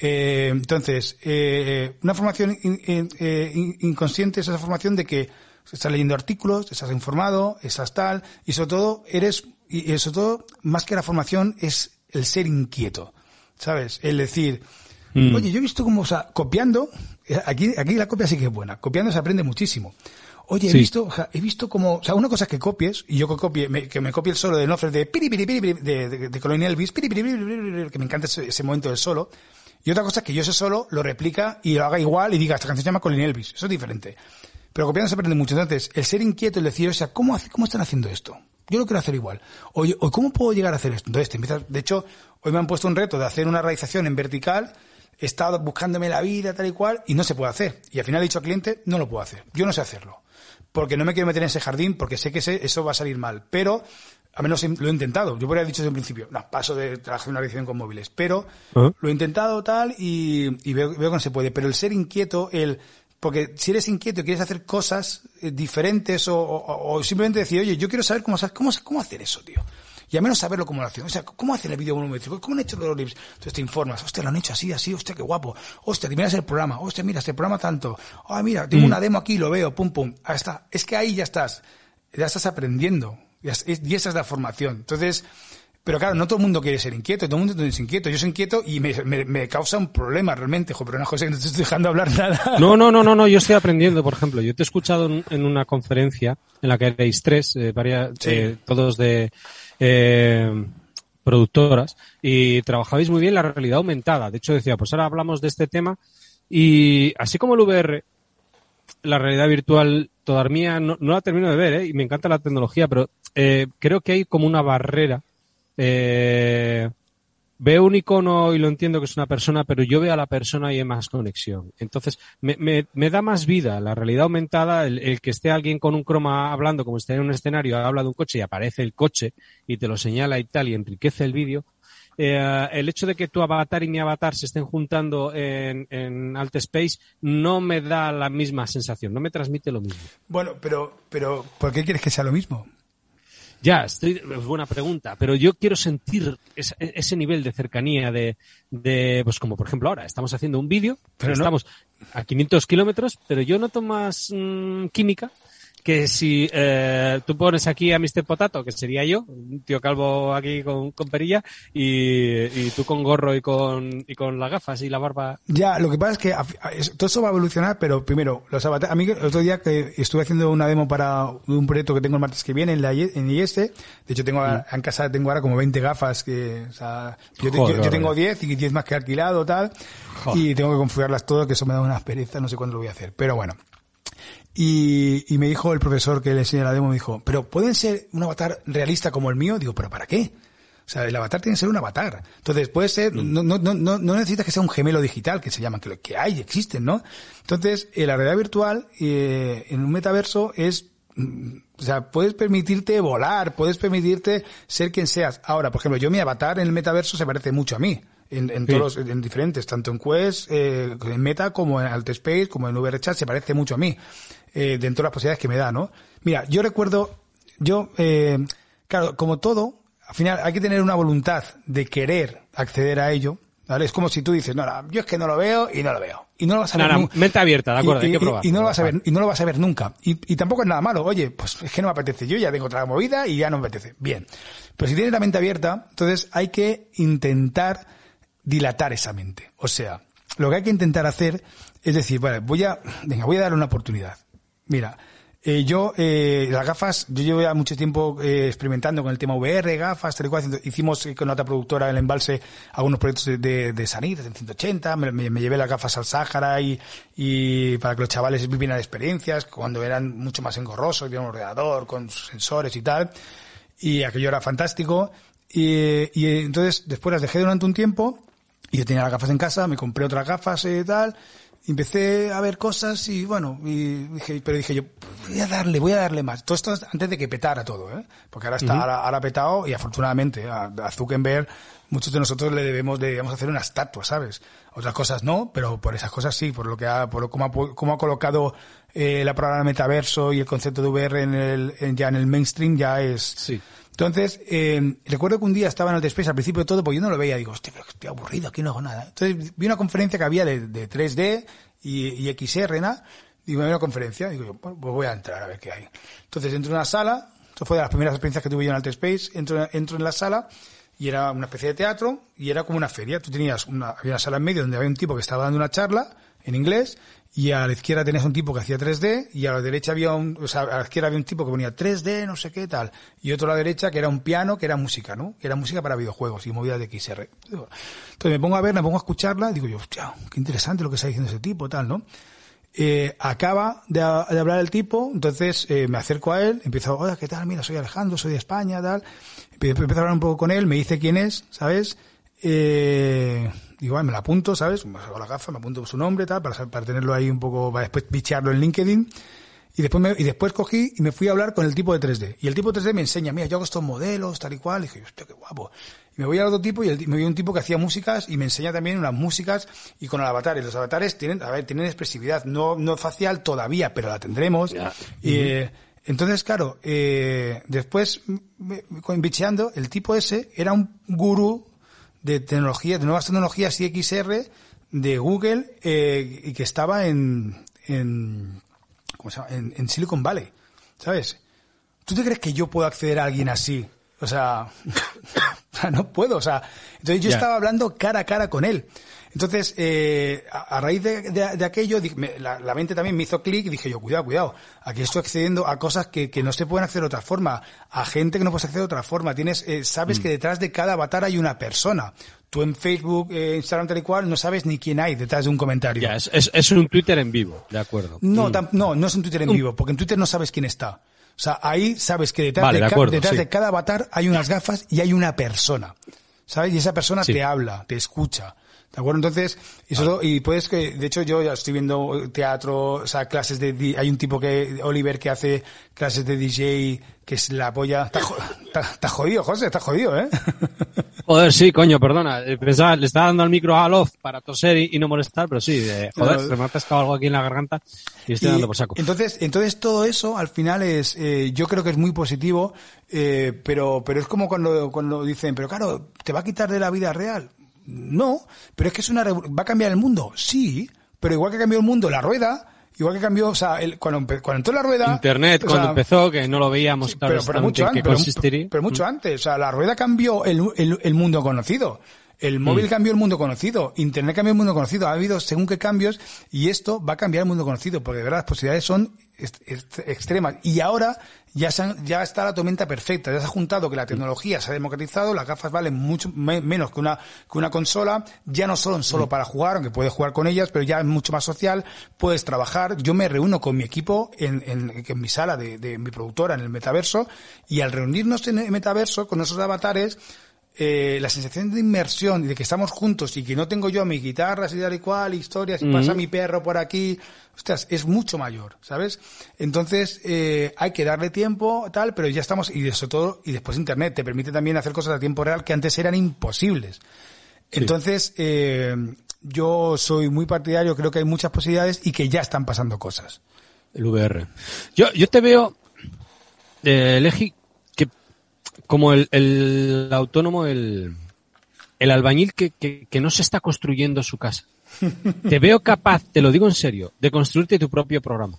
Eh, entonces, eh, una formación in- in- eh, in- inconsciente es esa formación de que estás leyendo artículos, estás informado, estás tal, y sobre todo eres, y sobre todo, más que la formación, es el ser inquieto. ¿Sabes? El decir, Mm. oye, yo he visto como, o sea, copiando, eh, aquí, aquí la copia sí que es buena, copiando se aprende muchísimo. Oye, he Sí. visto, o sea, he visto como, o sea, una cosa es que copies, y yo que copie, me- que me copie el solo de Nofre de piri, piri, piri, de, de, de Colonial Elvis, que me encanta ese, ese momento del solo. Y otra cosa es que yo ese solo lo replica y lo haga igual y diga, esta canción se llama Colonial Elvis. Eso es diferente. Pero copiando se aprende mucho. Entonces, el ser inquieto, el decir, o sea, ¿cómo, hace- cómo están haciendo esto? Yo lo quiero hacer igual. Oye, o ¿cómo puedo llegar a hacer esto? Entonces, te empiezas, de hecho, hoy me han puesto un reto de hacer una realización en vertical, he estado buscándome la vida, tal y cual, y no se puede hacer. Y al final he dicho al cliente, no lo puedo hacer. Yo no sé hacerlo. Porque no me quiero meter en ese jardín, porque sé que ese- eso va a salir mal. Pero, al menos lo he intentado. Yo podría haber dicho desde un principio, no, paso de trabajar en una realización con móviles. Pero, lo he intentado tal y, y veo, veo que no se puede. Pero el ser inquieto, el, porque si eres inquieto y quieres hacer cosas eh, diferentes o, o- o simplemente decir, oye, yo quiero saber cómo, cómo, cómo hacer eso, tío. Y al menos saberlo cómo lo hacen. O sea, ¿cómo hacen el vídeo volumétrico? ¿Cómo han hecho los lips? Entonces te informas. Hostia, lo han hecho así, así. Hostia, qué guapo. Hostia, te miras el programa. Hostia, mira, este programa tanto. Ah, mira, tengo una demo aquí, lo veo. Pum, pum. Ahí está. Es que ahí ya estás. Ya estás aprendiendo. Y esa es la formación. Entonces, pero claro, no todo el mundo quiere ser inquieto, todo el mundo es inquieto. Yo soy inquieto y me, me, me causa un problema realmente, jo, pero no, José, que no te estoy dejando hablar nada. No, no, no, no, no, yo estoy aprendiendo, por ejemplo. Yo te he escuchado en, en una conferencia en la que erais tres, eh, varias, Sí. eh, todos de eh, productoras, y trabajabais muy bien la realidad aumentada. De hecho, decía, pues ahora hablamos de este tema, y así como el VR, la realidad virtual todavía no, no la termino de ver, ¿eh? y me encanta la tecnología, pero eh, creo que hay como una barrera. Eh, veo un icono y lo entiendo que es una persona, pero yo veo a la persona y hay más conexión. Entonces, me, me, me da más vida la realidad aumentada, el, el, que esté alguien con un croma hablando, como esté en un escenario, habla de un coche y aparece el coche y te lo señala y tal y enriquece el vídeo. Eh, el hecho de que tu avatar y mi avatar se estén juntando en, en Alt Space no me da la misma sensación, no me transmite lo mismo. Bueno, pero, pero, ¿por qué quieres que sea lo mismo? Ya, estoy, es buena pregunta, pero yo quiero sentir ese, ese nivel de cercanía de, de, pues como por ejemplo ahora, estamos haciendo un vídeo, no- estamos a 500 kilómetros, pero yo noto más mm, química que si eh, tú pones aquí a Mr. Potato, que sería yo, un tío calvo aquí con, con perilla, y, y tú con gorro y con, y con las gafas y la barba. Ya, lo que pasa es que a- todo eso va a evolucionar, pero primero, los avatares, a mí el otro día que estuve haciendo una demo para un proyecto que tengo el martes que viene en la I- en IES, de hecho tengo ahora- en casa tengo ahora como 20 gafas que, o sea, yo, Joder, yo tengo joder. 10 y 10 más que alquilado, tal, y tengo que configurarlas todas, que eso me da una pereza, no sé cuándo lo voy a hacer, pero bueno. Y, y me dijo el profesor que le enseñé la demo, me dijo, pero ¿pueden ser un avatar realista como el mío? Digo, ¿pero para qué? O sea, el avatar tiene que ser un avatar. Entonces, puede ser, no, no, no, no no necesitas que sea un gemelo digital, que se llaman, que, lo- que hay, existen, ¿no? Entonces, eh, la realidad virtual, eh, en un metaverso es, mm, o sea, puedes permitirte volar, puedes permitirte ser quien seas. Ahora, por ejemplo, yo mi avatar en el metaverso se parece mucho a mí. En, en Sí. todos los, en diferentes, tanto en Quest, eh, en Meta, como en Altspace, como en VRChat, se parece mucho a mí, eh, dentro de las posibilidades que me da, ¿no? Mira, yo recuerdo, yo, eh, claro, como todo, al final hay que tener una voluntad de querer acceder a ello, ¿Vale? Es como si tú dices, no, no, yo es que no lo veo y no lo veo. Y no lo vas a No, ver no, nunca. mente abierta, de acuerdo, y, hay que y- probar. y no lo vas a ver, y no lo vas a ver nunca. Y, y tampoco es nada malo. Oye, pues es que no me apetece. Yo ya tengo otra movida y ya no me apetece. Bien. Pero si tienes la mente abierta, entonces hay que intentar dilatar esa mente. O sea, lo que hay que intentar hacer es decir, vale, voy a, venga, voy a darle una oportunidad. Mira, eh, yo, eh, las gafas, yo llevo ya mucho tiempo eh, experimentando con el tema VR, gafas, tal y cual. Hicimos eh, con otra productora, el embalse, algunos proyectos de, de, de en 180. Me, me- llevé las gafas al Sáhara y, y para que los chavales vivieran experiencias cuando eran mucho más engorrosos, tenían un ordenador con sensores y tal. Y aquello era fantástico. Y, y entonces, después las dejé durante un tiempo y yo tenía las gafas en casa, me compré otras gafas y tal. Empecé a ver cosas y bueno, y dije, pero dije yo, voy a darle, voy a darle más. Todo esto antes de que petara todo, ¿eh? Porque ahora está, ahora, ahora ha petado y afortunadamente a, a Zuckerberg, muchos de nosotros le debemos, debemos hacer una estatua, ¿sabes? Otras cosas no, pero por esas cosas sí, por lo que ha, por lo, cómo ha, cómo ha colocado eh, la palabra metaverso y el concepto de VR en el, en- ya en el mainstream ya es, Sí. Entonces, eh, recuerdo que un día estaba en el Space al principio de todo, porque yo no lo veía, digo, hostia, pero estoy aburrido, aquí no hago nada. Entonces, vi una conferencia que había de, de 3D y, y XR, ¿no? Digo, me una conferencia, digo yo, pues voy a entrar a ver qué hay. Entonces, entro en una sala, esto fue de las primeras experiencias que tuve yo en Alt Space, entro, entro en la sala, y era una especie de teatro, y era como una feria. Tú tenías una, había una sala en medio donde había un tipo que estaba dando una charla en inglés, y a la izquierda tenías un tipo que hacía 3D, y a la derecha había un, o sea, a la izquierda había un tipo que ponía 3D, no sé qué tal, y otro a la derecha que era un piano, que era música, ¿no? Que era música para videojuegos y movidas de XR. Entonces me pongo a ver, me pongo a escucharla, y digo yo, hostia, qué interesante lo que está diciendo ese tipo, tal, ¿no? Eh, acaba de, de hablar el tipo, entonces eh, me acerco a él, empiezo, hola, ¿qué tal? Mira, soy Alejandro, soy de España, tal. Empiezo, empiezo a hablar un poco con él, me dice quién es, ¿sabes? Eh, digo, "Ah, me la apunto, ¿sabes? Me saco la gafa, me apunto su nombre, tal, para, para tenerlo ahí un poco, para después bichearlo en LinkedIn. Y después, me, y después cogí y me fui a hablar con el tipo de 3D. Y el tipo de 3D me enseña, mira, yo hago estos modelos, tal y cual. Y dije, hostia, qué guapo. Y me voy al otro tipo y el, me voy a un tipo que hacía músicas y me enseña también unas músicas y con el avatar. Y los avatares tienen, a ver, tienen expresividad, no, no facial todavía, pero la tendremos. Y, eh, entonces, claro, eh, después, bicheando, el tipo ese era un gurú de tecnología, de nuevas tecnologías y XR de Google, eh, y que estaba en, en, ¿cómo se llama? En, en Silicon Valley, ¿sabes? ¿Tú te crees que yo puedo acceder a alguien así? O sea, no puedo, o sea, entonces yo estaba hablando cara a cara con él. Entonces, eh, a, a raíz de, de- de aquello, me- la, la mente también me hizo clic y dije yo, cuidado, cuidado, aquí estoy accediendo a cosas que, que no se pueden acceder de otra forma, a gente que no puedes acceder de otra forma. Tienes, eh, sabes Mm. que detrás de cada avatar hay una persona. Tú en Facebook, eh, Instagram, tal y cual, no sabes ni quién hay detrás de un comentario. Ya, es, es, es un Twitter en vivo, de acuerdo. No, Mm. tam- no, no es un Twitter en vivo, porque en Twitter no sabes quién está. O sea, ahí sabes que detrás, Vale, de, acuerdo, detrás sí. de cada avatar hay unas gafas y hay una persona. ¿Sabes? Y esa persona Sí. te habla, te escucha. ¿De acuerdo? Entonces, y, y puedes que, de hecho yo ya estoy viendo teatro, o sea, clases de, hay un tipo que, Oliver, que hace clases de DJ, que es la polla. Está, jo- está, está jodido, José, está jodido, ¿eh? Joder, sí, coño, perdona. Eh, Pensaba, le estaba dando al micro a Alof para toser y, y no molestar, pero sí, eh, joder, se me ha pescado algo aquí en la garganta y estoy Y dando por saco. Entonces, entonces todo eso al final es, eh, yo creo que es muy positivo, eh, pero, pero es como cuando, cuando dicen, pero claro, ¿te va a quitar de la vida real? No, pero es que es una, ¿va a cambiar el mundo? Sí, pero igual que cambió el mundo la rueda, igual que cambió, o sea, el- cuando, cuando entró la rueda. Internet, cuando sea, empezó, que no lo veíamos Sí, pero, pero mucho antes, pero, mucho antes. O sea, la rueda cambió el, el- el mundo conocido. El móvil cambió el mundo conocido. Internet cambió el mundo conocido. Ha habido según qué cambios y esto va a cambiar el mundo conocido porque de verdad las posibilidades son extremas. Y ahora ya, se han- ya está la tormenta perfecta. Ya se ha juntado que la tecnología se ha democratizado, las gafas valen mucho me- menos que una, que una consola. Ya no son solo para jugar, aunque puedes jugar con ellas, pero ya es mucho más social. Puedes trabajar. Yo me reúno con mi equipo en, en, en mi sala de, de mi productora en el metaverso y al reunirnos en el metaverso con esos avatares, eh, la sensación de inmersión y de que estamos juntos y que no tengo yo mis guitarras y tal y cual, historias, y pasa mi perro por aquí, ostras, es mucho mayor, ¿sabes? Entonces, eh, hay que darle tiempo, tal, pero ya estamos, y sobre todo, y después Internet te permite también hacer cosas a tiempo real que antes eran imposibles. Entonces, eh, yo soy muy partidario, creo que hay muchas posibilidades y que ya están pasando cosas. El VR. Yo, yo te veo, eh, Legi, como el, el autónomo, el, el albañil que, que, que no se está construyendo su casa. Te veo capaz, te lo digo en serio, de construirte tu propio programa.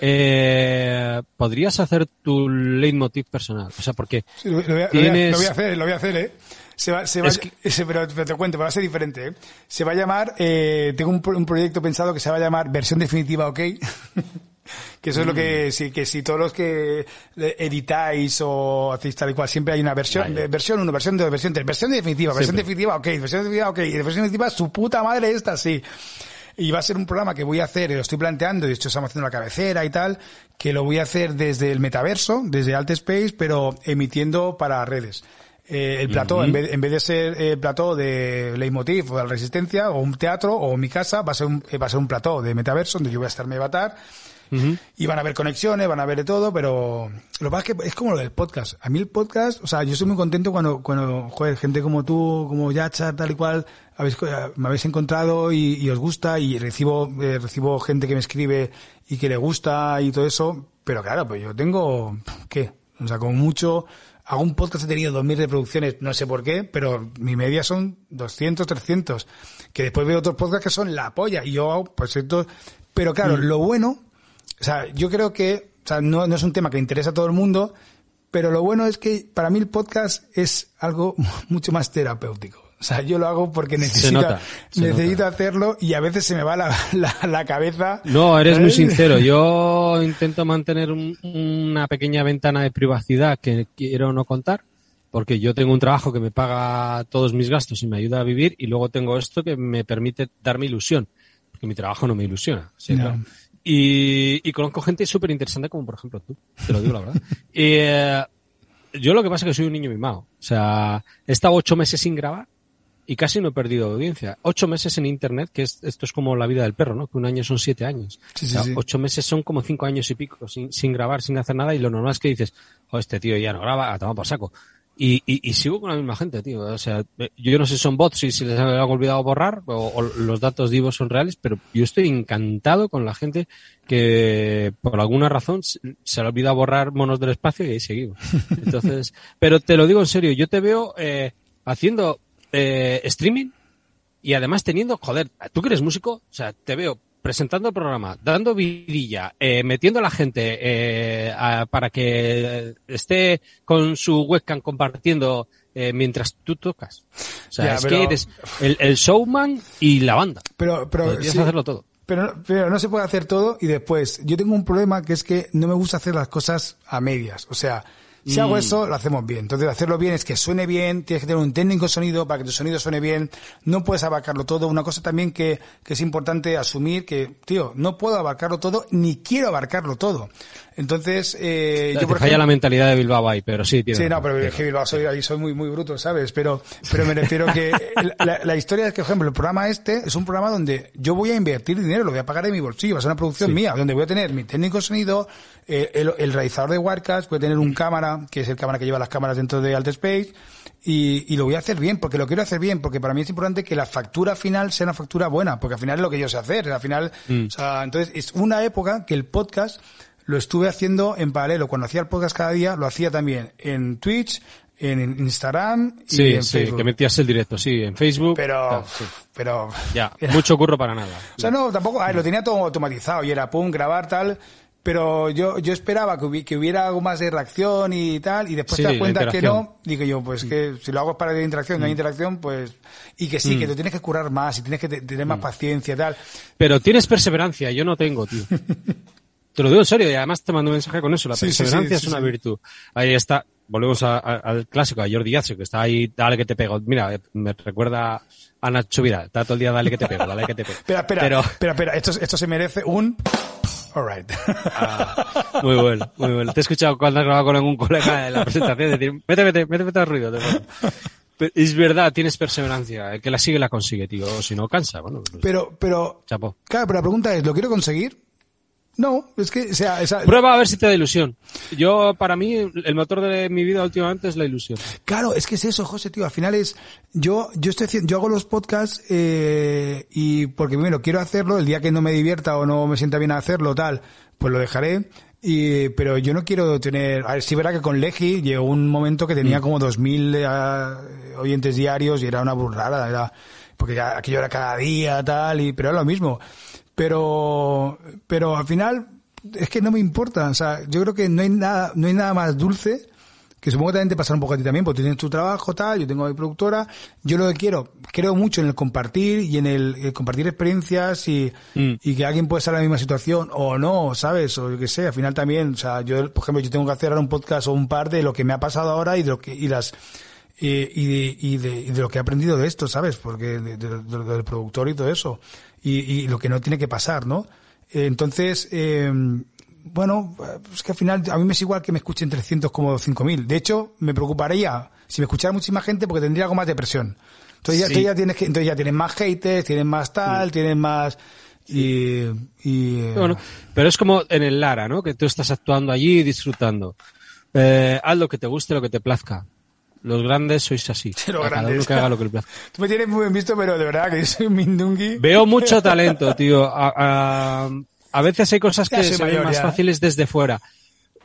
Eh, podrías hacer tu leitmotiv personal. O sea, porque Sí, lo, voy a, lo voy a- tienes... lo voy a hacer, lo voy a hacer, ¿eh? Se va, se va, que- pero, pero te cuento, va a ser diferente, ¿eh? Se va a llamar, eh, tengo un, un proyecto pensado que se va a llamar versión definitiva, ¿ok? que eso es lo Mm. que, sí, que si todos los que editáis o hacéis tal y cual, siempre hay una versión, Vale. eh, versión 1, versión 2, versión 3, versión definitiva, versión Siempre. definitiva, ok, versión definitiva, ok, versión definitiva, su puta madre esta, sí. Y va a ser un programa que voy a hacer, lo estoy planteando, de hecho estamos haciendo la cabecera y tal, que lo voy a hacer desde el metaverso, desde Alt Space, pero emitiendo para redes. Eh, el plató, en, vez, en vez de ser el plató de Leitmotiv o de la Resistencia, o un teatro, o mi casa, va a ser un, eh, va a ser un plató de metaverso, donde yo voy a estar mi avatar, Ujú. y van a haber conexiones, van a ver de todo, pero lo que pasa es que es como lo del podcast. A mí el podcast, o sea, yo estoy muy contento cuando, cuando, joder, gente como tú, como Yacha, tal y cual, habéis, me habéis encontrado y, y os gusta y recibo, eh, recibo gente que me escribe y que le gusta y todo eso, pero claro, pues yo tengo, ¿qué? O sea, como mucho, hago un podcast, he tenido 2.000 reproducciones, no sé por qué, pero mi media son 200, 300, que después veo otros podcasts que son la polla y yo hago, pues esto, pero claro, lo bueno, o sea, yo creo que, o sea, no, no es un tema que interesa a todo el mundo, pero lo bueno es que para mí el podcast es algo mucho más terapéutico. O sea, yo lo hago porque necesito, nota, se necesito nota. hacerlo y a veces se me va la, la, la cabeza. No, eres muy sincero. Yo intento mantener un- una pequeña ventana de privacidad que quiero no contar, porque yo tengo un trabajo que me paga todos mis gastos y me ayuda a vivir, y luego tengo esto que me permite darme ilusión, porque mi trabajo no me ilusiona. ¿sí? No. Claro. Y, y conozco gente súper interesante, como por ejemplo tú, te lo digo la verdad. Y, eh, yo lo que pasa es que soy un niño mimado. O sea, he estado ocho meses sin grabar y casi no he perdido audiencia. Ocho meses en internet, que es, esto es como la vida del perro, ¿no? Que un año son siete años. Sí, O sí, sea, sí. Ocho meses son como cinco años y pico sin, sin grabar, sin hacer nada y lo normal es que dices, oh, este tío ya no graba, a tomar por saco. Y, y, y sigo con la misma gente, tío. O sea, yo no sé si son bots y si les han olvidado borrar o, o los datos de Ivo son reales, pero yo estoy encantado con la gente que por alguna razón se le ha olvidado borrar monos del espacio y ahí seguimos. Entonces, pero te lo digo en serio, yo te veo eh, haciendo eh, streaming y además teniendo, joder, tú que eres músico, o sea, te veo presentando el programa, dando vidilla, eh, metiendo a la gente eh, a- para que esté con su webcam compartiendo eh, mientras tú tocas. O sea, Ya, es pero- que eres el, el showman y la banda. Pero, pero, Podrías sí, hacerlo todo. pero, pero no se puede hacer todo y después, yo tengo un problema que es que no me gusta hacer las cosas a medias. O sea, si hago Mm. eso, lo hacemos bien. Entonces, hacerlo bien es que suene bien, tienes que tener un técnico sonido para que tu sonido suene bien. No puedes abarcarlo todo. Una cosa también que, que es importante asumir que, tío, no puedo abarcarlo todo, ni quiero abarcarlo todo. Entonces, eh, Te yo por falla ejemplo- la mentalidad de Bilbao ahí, pero sí, tiene Sí, no, pero es que Bilbao soy, ahí soy muy, muy bruto, ¿sabes? Pero, pero me refiero que la, la historia es que, por ejemplo, el programa este es un programa donde yo voy a invertir dinero, lo voy a pagar de mi bolsillo, va a ser una producción Sí. mía, donde voy a tener mi técnico de sonido, eh, el, el realizador de Wirecast, voy a tener un cámara, que es el cámara que lleva las cámaras dentro de Alt Space, y, y lo voy a hacer bien, porque lo quiero hacer bien, porque para mí es importante que la factura final sea una factura buena, porque al final es lo que yo sé hacer, al final, Mm. o sea, entonces es una época que el podcast lo estuve haciendo en paralelo. Cuando hacía el podcast cada día, lo hacía también en Twitch, en Instagram y Sí, en sí, Facebook. que metías el directo, sí, en Facebook. Pero, tal, sí. pero, Ya, era- mucho curro para nada. o sea, no, tampoco, a ver, lo tenía todo automatizado y era pum, grabar tal, pero yo, yo esperaba que, hubi- que hubiera algo más de reacción y tal, y después Sí, te das cuenta que no, digo yo, pues que si lo hago es para la interacción, Mm. no hay interacción, pues, y que sí, que te tienes que curar más y tienes que te- tener Mm. más paciencia y tal. Pero tienes perseverancia, yo no tengo, tío. Te lo digo en serio y además te mando un mensaje con eso. La Sí, perseverancia sí, es una virtud. Ahí está. Volvemos a- a- al clásico, a Jordi Yazio, que está ahí, dale que te pego. Mira, me recuerda a Nacho Vidal. Está todo el día, dale que te pego, dale que te pego. Espera, espera, Pero, espera, espera, esto, esto se merece un, alright. ah, muy bueno, muy bueno. Te he escuchado cuando has grabado con algún colega en la presentación decir, vete, vete, vete, vete al ruido. te pongo". Pero es verdad, tienes perseverancia. El que la sigue la consigue, tío. O si no, cansa. Bueno, pues, pero, pero, chapo. Claro, pero la pregunta es, ¿lo quiero conseguir? No, es que, o sea, esa- Prueba a ver si te da ilusión. Yo, para mí, el motor de mi vida últimamente es la ilusión. Claro, es que es eso, José, tío. Al final es, yo, yo estoy haciendo, yo hago los podcasts, eh, y porque primero quiero hacerlo, el día que no me divierta o no me sienta bien hacerlo, tal, pues lo dejaré. Y, pero yo no quiero tener, a ver, sí verá que con Legi llegó un momento que tenía como 2000 eh, oyentes diarios y era una burrada, era, porque ya aquello era cada día, tal, y, pero era lo mismo. Pero, pero al final, es que no me importa, o sea, yo creo que no hay nada, no hay nada más dulce que supongo que también te pasará un poco a ti también, porque tienes tu trabajo, tal, yo tengo mi productora, yo lo que quiero, creo mucho en el compartir y en el, el compartir experiencias y, Mm. y que alguien puede estar en la misma situación o no, ¿sabes? O yo qué sé, al final también, o sea, yo, por ejemplo, yo tengo que hacer ahora un podcast o un par de lo que me ha pasado ahora y de lo que, y las, y, y, de, y, de, y de lo que he aprendido de esto, ¿sabes? Porque de- del productor y todo eso. Y, y lo que no tiene que pasar, ¿no? Entonces, eh, bueno, es que al final a mí me es igual que me escuchen 300 como 5.000. De hecho, me preocuparía si me escuchara muchísima gente porque tendría algo más de presión. Entonces ya, Sí. entonces ya tienes que, entonces ya tienes más haters, tienes más tal, tienes más y, y eh, Bueno, pero es como en el Lara, ¿no? Que tú estás actuando allí y disfrutando. Eh, haz lo que te guste, lo que te plazca. Los grandes sois así. Los A cada uno grandes. que haga lo que le plazca. tú me tienes muy bien visto, pero de verdad que yo soy un mindungui. Veo mucho talento, tío. A, a- a veces hay cosas que se ven más ya. fáciles desde fuera.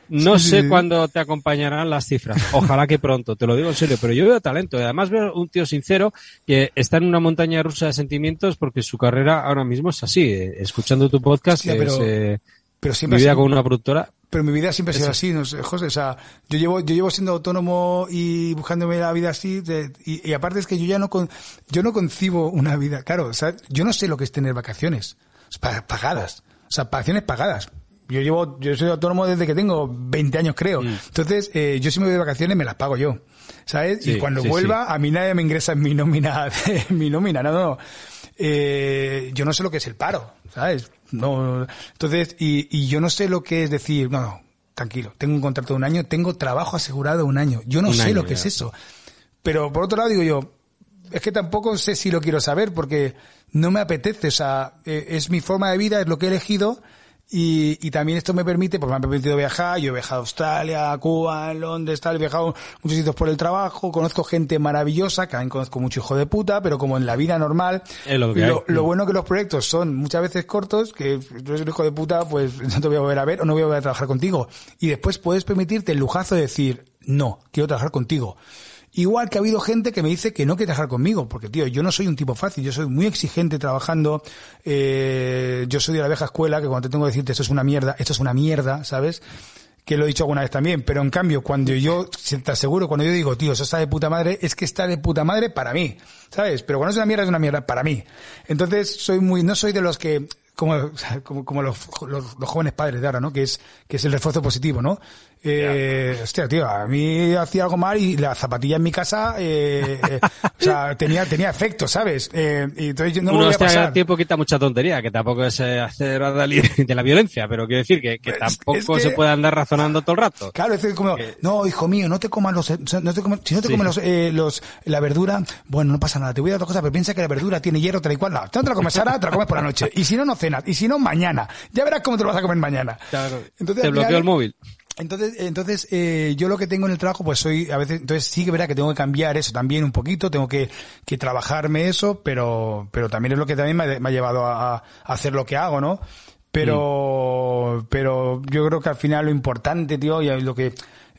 No Sí, sé sí. cuándo te acompañarán las cifras. Ojalá que pronto, te lo digo en serio, pero yo veo talento. Y Además veo un tío sincero que está en una montaña rusa de sentimientos porque su carrera ahora mismo es así. eh, Escuchando tu podcast, Hostia, es, pero- eh, Pero siempre mi vida con una productora. Pero mi vida siempre ha sido así, no sé, José. O sea, yo llevo, yo llevo siendo autónomo y buscándome la vida así. de- y, y aparte es que yo ya no, con, yo no concibo una vida. Claro, o sea, yo no sé lo que es tener vacaciones pa- pagadas. O sea, vacaciones pagadas. Yo llevo, yo soy autónomo desde que tengo 20 años, creo. Entonces, eh, yo si me voy de vacaciones me las pago yo. ¿Sabes? y cuando sí, vuelva, a mí nadie me ingresa en mi nómina, en mi nómina, no, no. Eh, yo no sé lo que es el paro, ¿sabes? No, entonces, y, y yo no sé lo que es decir, no, no, tranquilo, tengo un contrato de un año, tengo trabajo asegurado un año. Yo no Un sé año, lo que ya. es eso. Pero por otro lado digo yo, es que tampoco sé si lo quiero saber porque no me apetece, o sea, eh, es mi forma de vida, es lo que he elegido y, y también esto me permite, pues me ha permitido viajar, yo he viajado a Australia, a Cuba, muchos tal, he viajado a muchos sitios por el trabajo, conozco gente maravillosa, que también conozco mucho hijo de puta, pero como en la vida normal, lo hay. lo bueno que los proyectos son muchas veces cortos, que tú eres un hijo de puta, pues no te voy a volver a ver o no voy a volver a trabajar contigo. Y después puedes permitirte el lujazo de decir, no, quiero trabajar contigo. Igual que ha habido gente que me dice que no quiere trabajar conmigo, porque tío, yo no soy un tipo fácil, yo soy muy exigente trabajando, eh, yo soy de la vieja escuela, que cuando te tengo que decirte esto es una mierda, esto es una mierda, ¿sabes? Que lo he dicho alguna vez también, pero en cambio, cuando yo, te aseguro, cuando yo digo, tío, eso está de puta madre, es que está de puta madre para mí, ¿sabes? Pero cuando es una mierda, es una mierda para mí. Entonces, soy muy, no soy de los que, como, como, como los, los, los jóvenes padres de ahora, ¿no? Que es, que es el refuerzo positivo, ¿no? Eh, hostia, tío, a mí hacía algo mal y la zapatilla en mi casa, eh, eh, o sea, tenía, tenía efecto, ¿sabes? Eh, y entonces yo no me Uno voy a pasar. al tiempo quita mucha tontería, que tampoco es eh, hacer de la violencia, pero quiero decir que, que Es- tampoco es que- se puede andar razonando todo el rato. Claro, es decir, como, no, hijo mío, no te comas los, no te comas- si no te Sí. comes los, eh, los, la verdura, bueno, no pasa nada, te voy a dar otra cosa, pero piensa que la verdura tiene hierro, tal y cual, no, no te la comes ahora, te la comes por la noche, y si no, no cenas, y si no, mañana, ya verás cómo te lo vas a comer mañana. Claro. Entonces, Te final- el móvil. Entonces, entonces eh, yo lo que tengo en el trabajo, pues soy, a veces, entonces sí que verá que tengo que cambiar eso también un poquito, tengo que, que trabajarme eso, pero, pero también es lo que también me ha, me ha llevado a, a hacer lo que hago, ¿no? Pero, pero yo creo que al final lo importante, tío, y lo que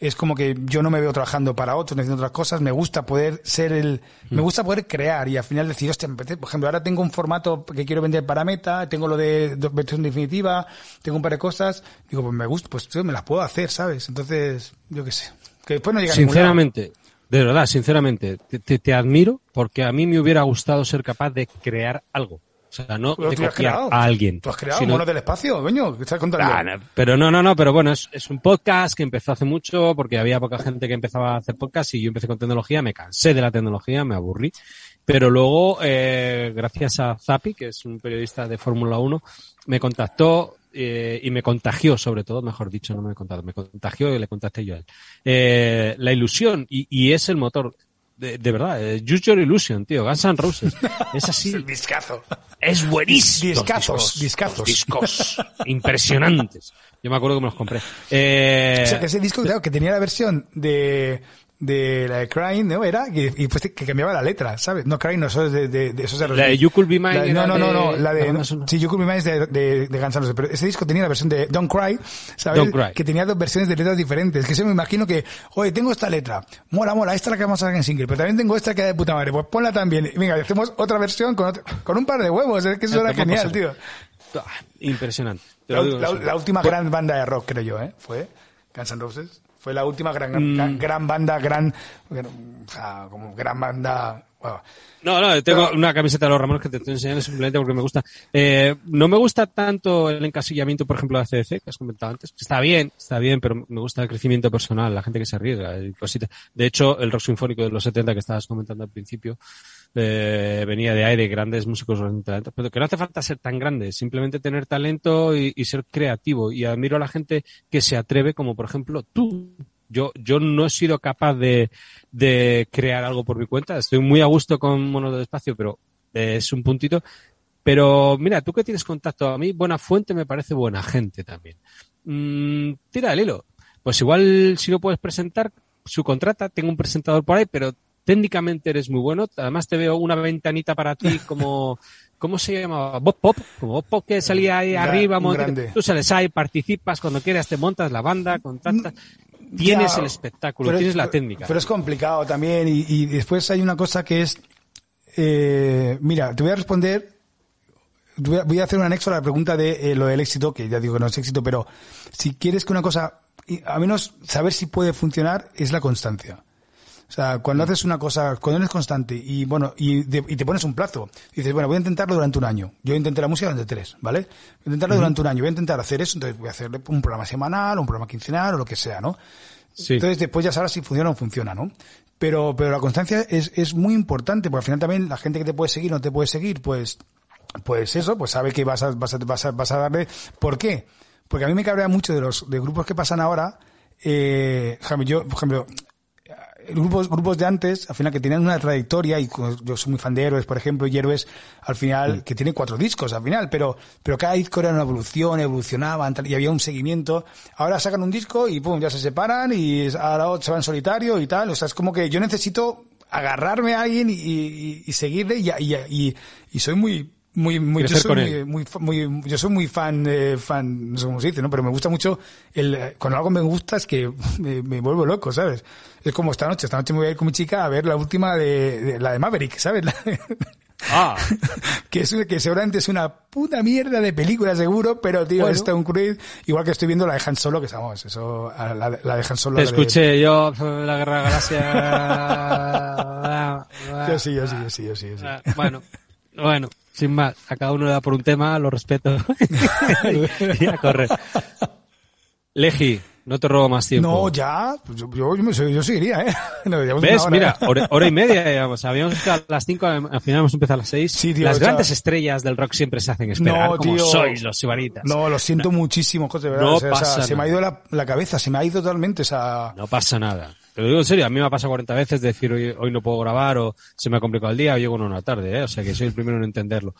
es como que yo no me veo trabajando para otros, haciendo otras cosas, me gusta poder ser el, me gusta poder crear y al final decir, hostia, por ejemplo, ahora tengo un formato que quiero vender para Meta, tengo lo de, versión definitiva, tengo un par de cosas, digo, pues me gusta, pues tío, me las puedo hacer, ¿sabes? Entonces, yo qué sé, que después no llega a. Sinceramente, de verdad, sinceramente, te, te- te admiro porque a mí me hubiera gustado ser capaz de crear algo. O sea, no de copiar a alguien. Tú has creado sino- monos del espacio, que estás contando. Ah, no, pero no, no, no, pero bueno, es, es un podcast que empezó hace mucho porque había poca gente que empezaba a hacer podcast y yo empecé con tecnología, me cansé de la tecnología, me aburrí. Pero luego, eh, gracias a Zapi, que es un periodista de Fórmula 1, me contactó eh, y me contagió, sobre todo, mejor dicho, no me contactó, me contagió y le contacté yo a él. Eh, la ilusión y, y es el motor. De, de verdad, eh, Use Your Illusion, tío, Guns N' Roses. Es así. el discazo. Es buenísimo. Discazos, discazos. Discos impresionantes. Yo me acuerdo que me los compré. Eh, O sea, que ese disco, claro, que tenía la versión de, de la de Crying, ¿no? Era, que, y pues que cambiaba la letra, ¿sabes? No, Crying no, eso es de, de, de eso es la de You Could Be Mine. La- era no, no, no, no, de- la de, sonora. sí, You Could Be Mine es de, de, de Guns N' Roses, pero ese disco tenía la versión de Don't Cry, ¿sabes? Don't Cry. Que tenía dos versiones de letras diferentes, que yo me imagino que, oye, tengo esta letra, mola, mola, esta es la que vamos a sacar en single, pero también tengo esta que es de puta madre, pues ponla también, y venga, hacemos otra versión con, otro- con un par de huevos, es que eso Ya, era genial, tío. Ah, Impresionante. Te La, la- la última gran banda de rock, creo yo, ¿eh? Fue Guns N' Roses. Fue la última gran, Mm. gran, gran banda, gran, o sea, como gran banda. wow. No, no, tengo Pero- una camiseta de los Ramones que te estoy enseñando simplemente porque me gusta. Eh, no me gusta tanto el encasillamiento, por ejemplo, de ACDC, que has comentado antes. Está bien, está bien, pero me gusta el crecimiento personal, la gente que se arriesga y cositas. De hecho, el rock sinfónico de los 70 que estabas comentando al principio, eh, venía de aire, grandes músicos. Pero que no hace falta ser tan grande, simplemente tener talento y, ser creativo. Y admiro a la gente que se atreve, como por ejemplo tú. Yo, yo no he sido capaz de, de crear algo por mi cuenta. Estoy muy a gusto con Mono de Espacio, pero es un puntito. Pero mira, tú que tienes contacto a mí, Buena Fuente me parece buena gente también. Mm, tira el hilo. Pues igual si lo puedes presentar, su contrata, tengo un presentador por ahí, pero técnicamente eres muy bueno. Además te veo una ventanita para ti como, ¿cómo se llamaba? Bob Pop, como Bob Pop que salía ahí arriba, grande. tú sales ahí, participas cuando quieras, te montas la banda, contactas. Tienes Ya, el espectáculo, es- tienes la técnica. Pero es complicado también. Y, y después hay una cosa que es. eh, mira, te voy a responder. Voy a, hacer un anexo a la pregunta de eh, lo del éxito, que ya digo que no es éxito, pero si quieres que una cosa, y a menos saber si puede funcionar, es la constancia. O sea, cuando haces una cosa, cuando eres constante y bueno, y, de- y te pones un plazo, dices, bueno, voy a intentarlo durante un año. Yo intenté la música durante tres, ¿vale? Voy a intentarlo durante un año, voy a intentar hacer eso, entonces voy a hacerle un programa semanal, un programa quincenal o lo que sea, ¿no? Sí. Entonces después ya sabrás si funciona o no funciona, ¿no? Pero, pero la constancia es, es muy importante, porque al final también la gente que te puede seguir o no te puede seguir, pues, pues eso, pues sabe que vas a, vas a, vas a, vas a darle. ¿Por qué? Porque a mí me cabrea mucho de los de grupos que pasan ahora. Eh, yo, por ejemplo, grupos, grupos de antes, al final que tenían una trayectoria, y yo soy muy fan de Héroes, por ejemplo, y Héroes, al final, que tiene cuatro discos al final, pero, pero cada disco era una evolución, evolucionaban, y había un seguimiento. Ahora sacan un disco y pum, ya se separan y ahora se van solitario y tal. O sea, es como que yo necesito agarrarme a alguien y, y, y seguirle y, y soy muy, muy, muy, yo soy muy, muy, muy- yo soy muy fan, eh, fan, no sé cómo se dice, ¿no? Pero me gusta mucho el, cuando algo me gusta es que me, me vuelvo loco, ¿sabes? Es como esta noche, esta noche me voy a ir con mi chica a ver la última de, de- la de Maverick, ¿sabes? La- Ah, que es que seguramente es una puta mierda de película seguro, pero tío, Bueno. es Tom Cruise, igual que estoy viendo la de Han Solo, que estamos, eso, la, la de Han Solo. te de- escuché yo la Guerra de la Galaxia. Yo sí, yo sí, yo sí, yo sí, yo sí. Ah, Bueno, bueno, sin más, a cada uno le da por un tema, lo respeto. y a correr. Legi, no te robo más tiempo. No, ya, pues yo, yo, yo, me- yo seguiría, ¿eh? Llevamos ¿Ves? una hora, Mira, ¿eh? hora, hora y media, digamos. Habíamos empezado a las 5, al final hemos empezado a las 6. Sí, tío, las grandes estrellas del rock siempre se hacen esperar, No, como tío. sois los sibaritas. No, lo siento muchísimo, José, de verdad. No O sea, o sea, pasa se me ha ido la, la cabeza, se me ha ido totalmente esa... No pasa nada. Te lo digo en serio, a mí me ha pasado 40 veces decir hoy, hoy no puedo grabar o se me ha complicado el día o llego en una tarde, ¿eh? o sea que soy el primero en entenderlo.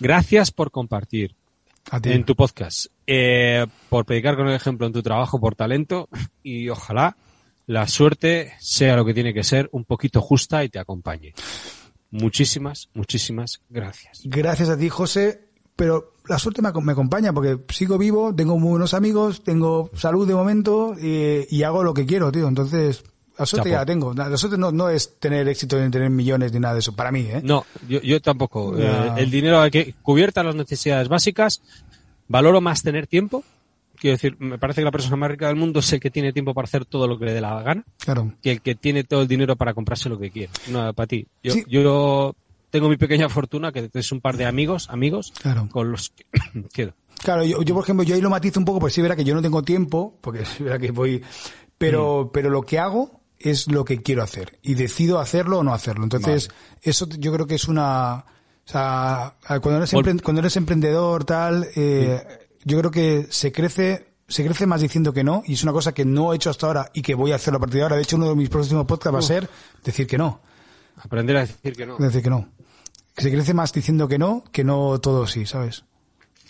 Gracias por compartir A ti. en tu podcast, eh, por predicar con el ejemplo en tu trabajo por talento y ojalá la suerte sea lo que tiene que ser, un poquito justa y te acompañe. Muchísimas, muchísimas gracias. Gracias a ti, José. Pero la suerte me, ac- me acompaña porque sigo vivo, tengo muy buenos amigos, tengo salud de momento y, y hago lo que quiero, tío. Entonces, la suerte Chapo. ya la tengo. La suerte no, no es tener éxito ni tener millones ni nada de eso, para mí, ¿eh? No, yo, yo tampoco. Eh, el dinero hay que cubierta las necesidades básicas. Valoro más tener tiempo. Quiero decir, me parece que la persona más rica del mundo es el que tiene tiempo para hacer todo lo que le dé la gana Claro. que el que tiene todo el dinero para comprarse lo que quiere. No, para ti. Yo, Sí. yo tengo mi pequeña fortuna, que es un par de amigos, amigos, Claro. con los que quiero. Claro, yo, yo, por ejemplo, yo ahí lo matizo un poco, pues sí, verá que yo no tengo tiempo, porque sí, verá que voy, pero, pero lo que hago es lo que quiero hacer y decido hacerlo o no hacerlo. Entonces, eso yo creo que es una, o sea, cuando eres, Vol- empre- cuando eres emprendedor, tal, eh, yo creo que se crece se crece más diciendo que no, y es una cosa que no he hecho hasta ahora y que voy a hacerlo a partir de ahora. De hecho, uno de mis próximos podcasts va a ser decir que no. Aprender a decir que no. Decir que no. Que se crece más diciendo que no, que no todo sí, ¿sabes?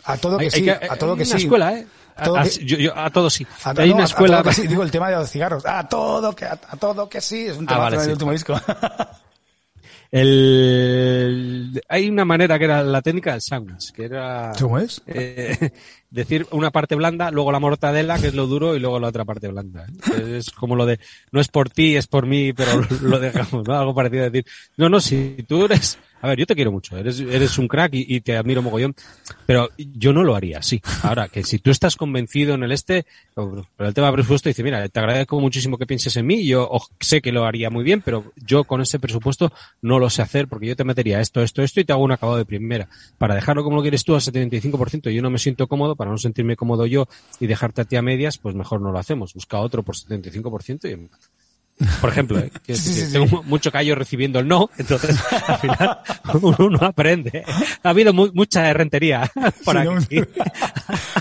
A todo que Hay- hay sí, que- a todo hay que una sí. escuela, ¿eh? A, todo a- que- yo- yo- a todo sí. A, Hay no, una a escuela. todo que sí. Digo el tema de los cigarros. A todo que, a, a todo que sí. Es un Ah, tema vale, del sí. último disco. El, hay una manera que era la técnica del sándwich, que era ¿Cómo es? eh, decir una parte blanda, luego la mortadela, que es lo duro, y luego la otra parte blanda. ¿eh? Es como lo de, no es por ti, es por mí, pero lo dejamos, ¿no? Algo parecido a decir, no, no, si tú eres, a ver, yo te quiero mucho, eres, eres un crack y, y te admiro mogollón, pero yo no lo haría así. Ahora, que si tú estás convencido en el este, pero el tema presupuesto dice, mira, te agradezco muchísimo que pienses en mí, yo sé que lo haría muy bien, pero yo con ese presupuesto no lo sé hacer porque yo te metería esto, esto, esto y te hago un acabado de primera. Para dejarlo como lo quieres tú al 75% y yo no me siento cómodo, para no sentirme cómodo yo y dejarte a ti a medias, pues mejor no lo hacemos. Busca otro por 75% y por ejemplo, ¿eh? Quiero Sí, sí, que sí. tengo mucho callo recibiendo el no, entonces al final uno, aprende. Ha habido mu- mucha rentería por Sí, ¿no? aquí.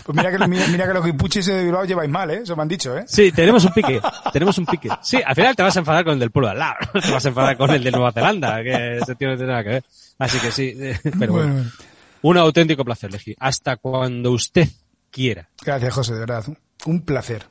Pues mira que, mira, mira que los guipuchis de Bilbao lleváis mal, ¿eh? Eso me han dicho, ¿eh? Sí, tenemos un pique, tenemos un pique. Sí, al final te vas a enfadar con el del pueblo de al lado, te vas a enfadar con el de Nueva Zelanda, que ese tío no tiene nada que ver. Así que sí, eh, pero bueno, Bueno, un auténtico placer, Legi. Hasta cuando usted quiera. gracias, José, de verdad. Un placer.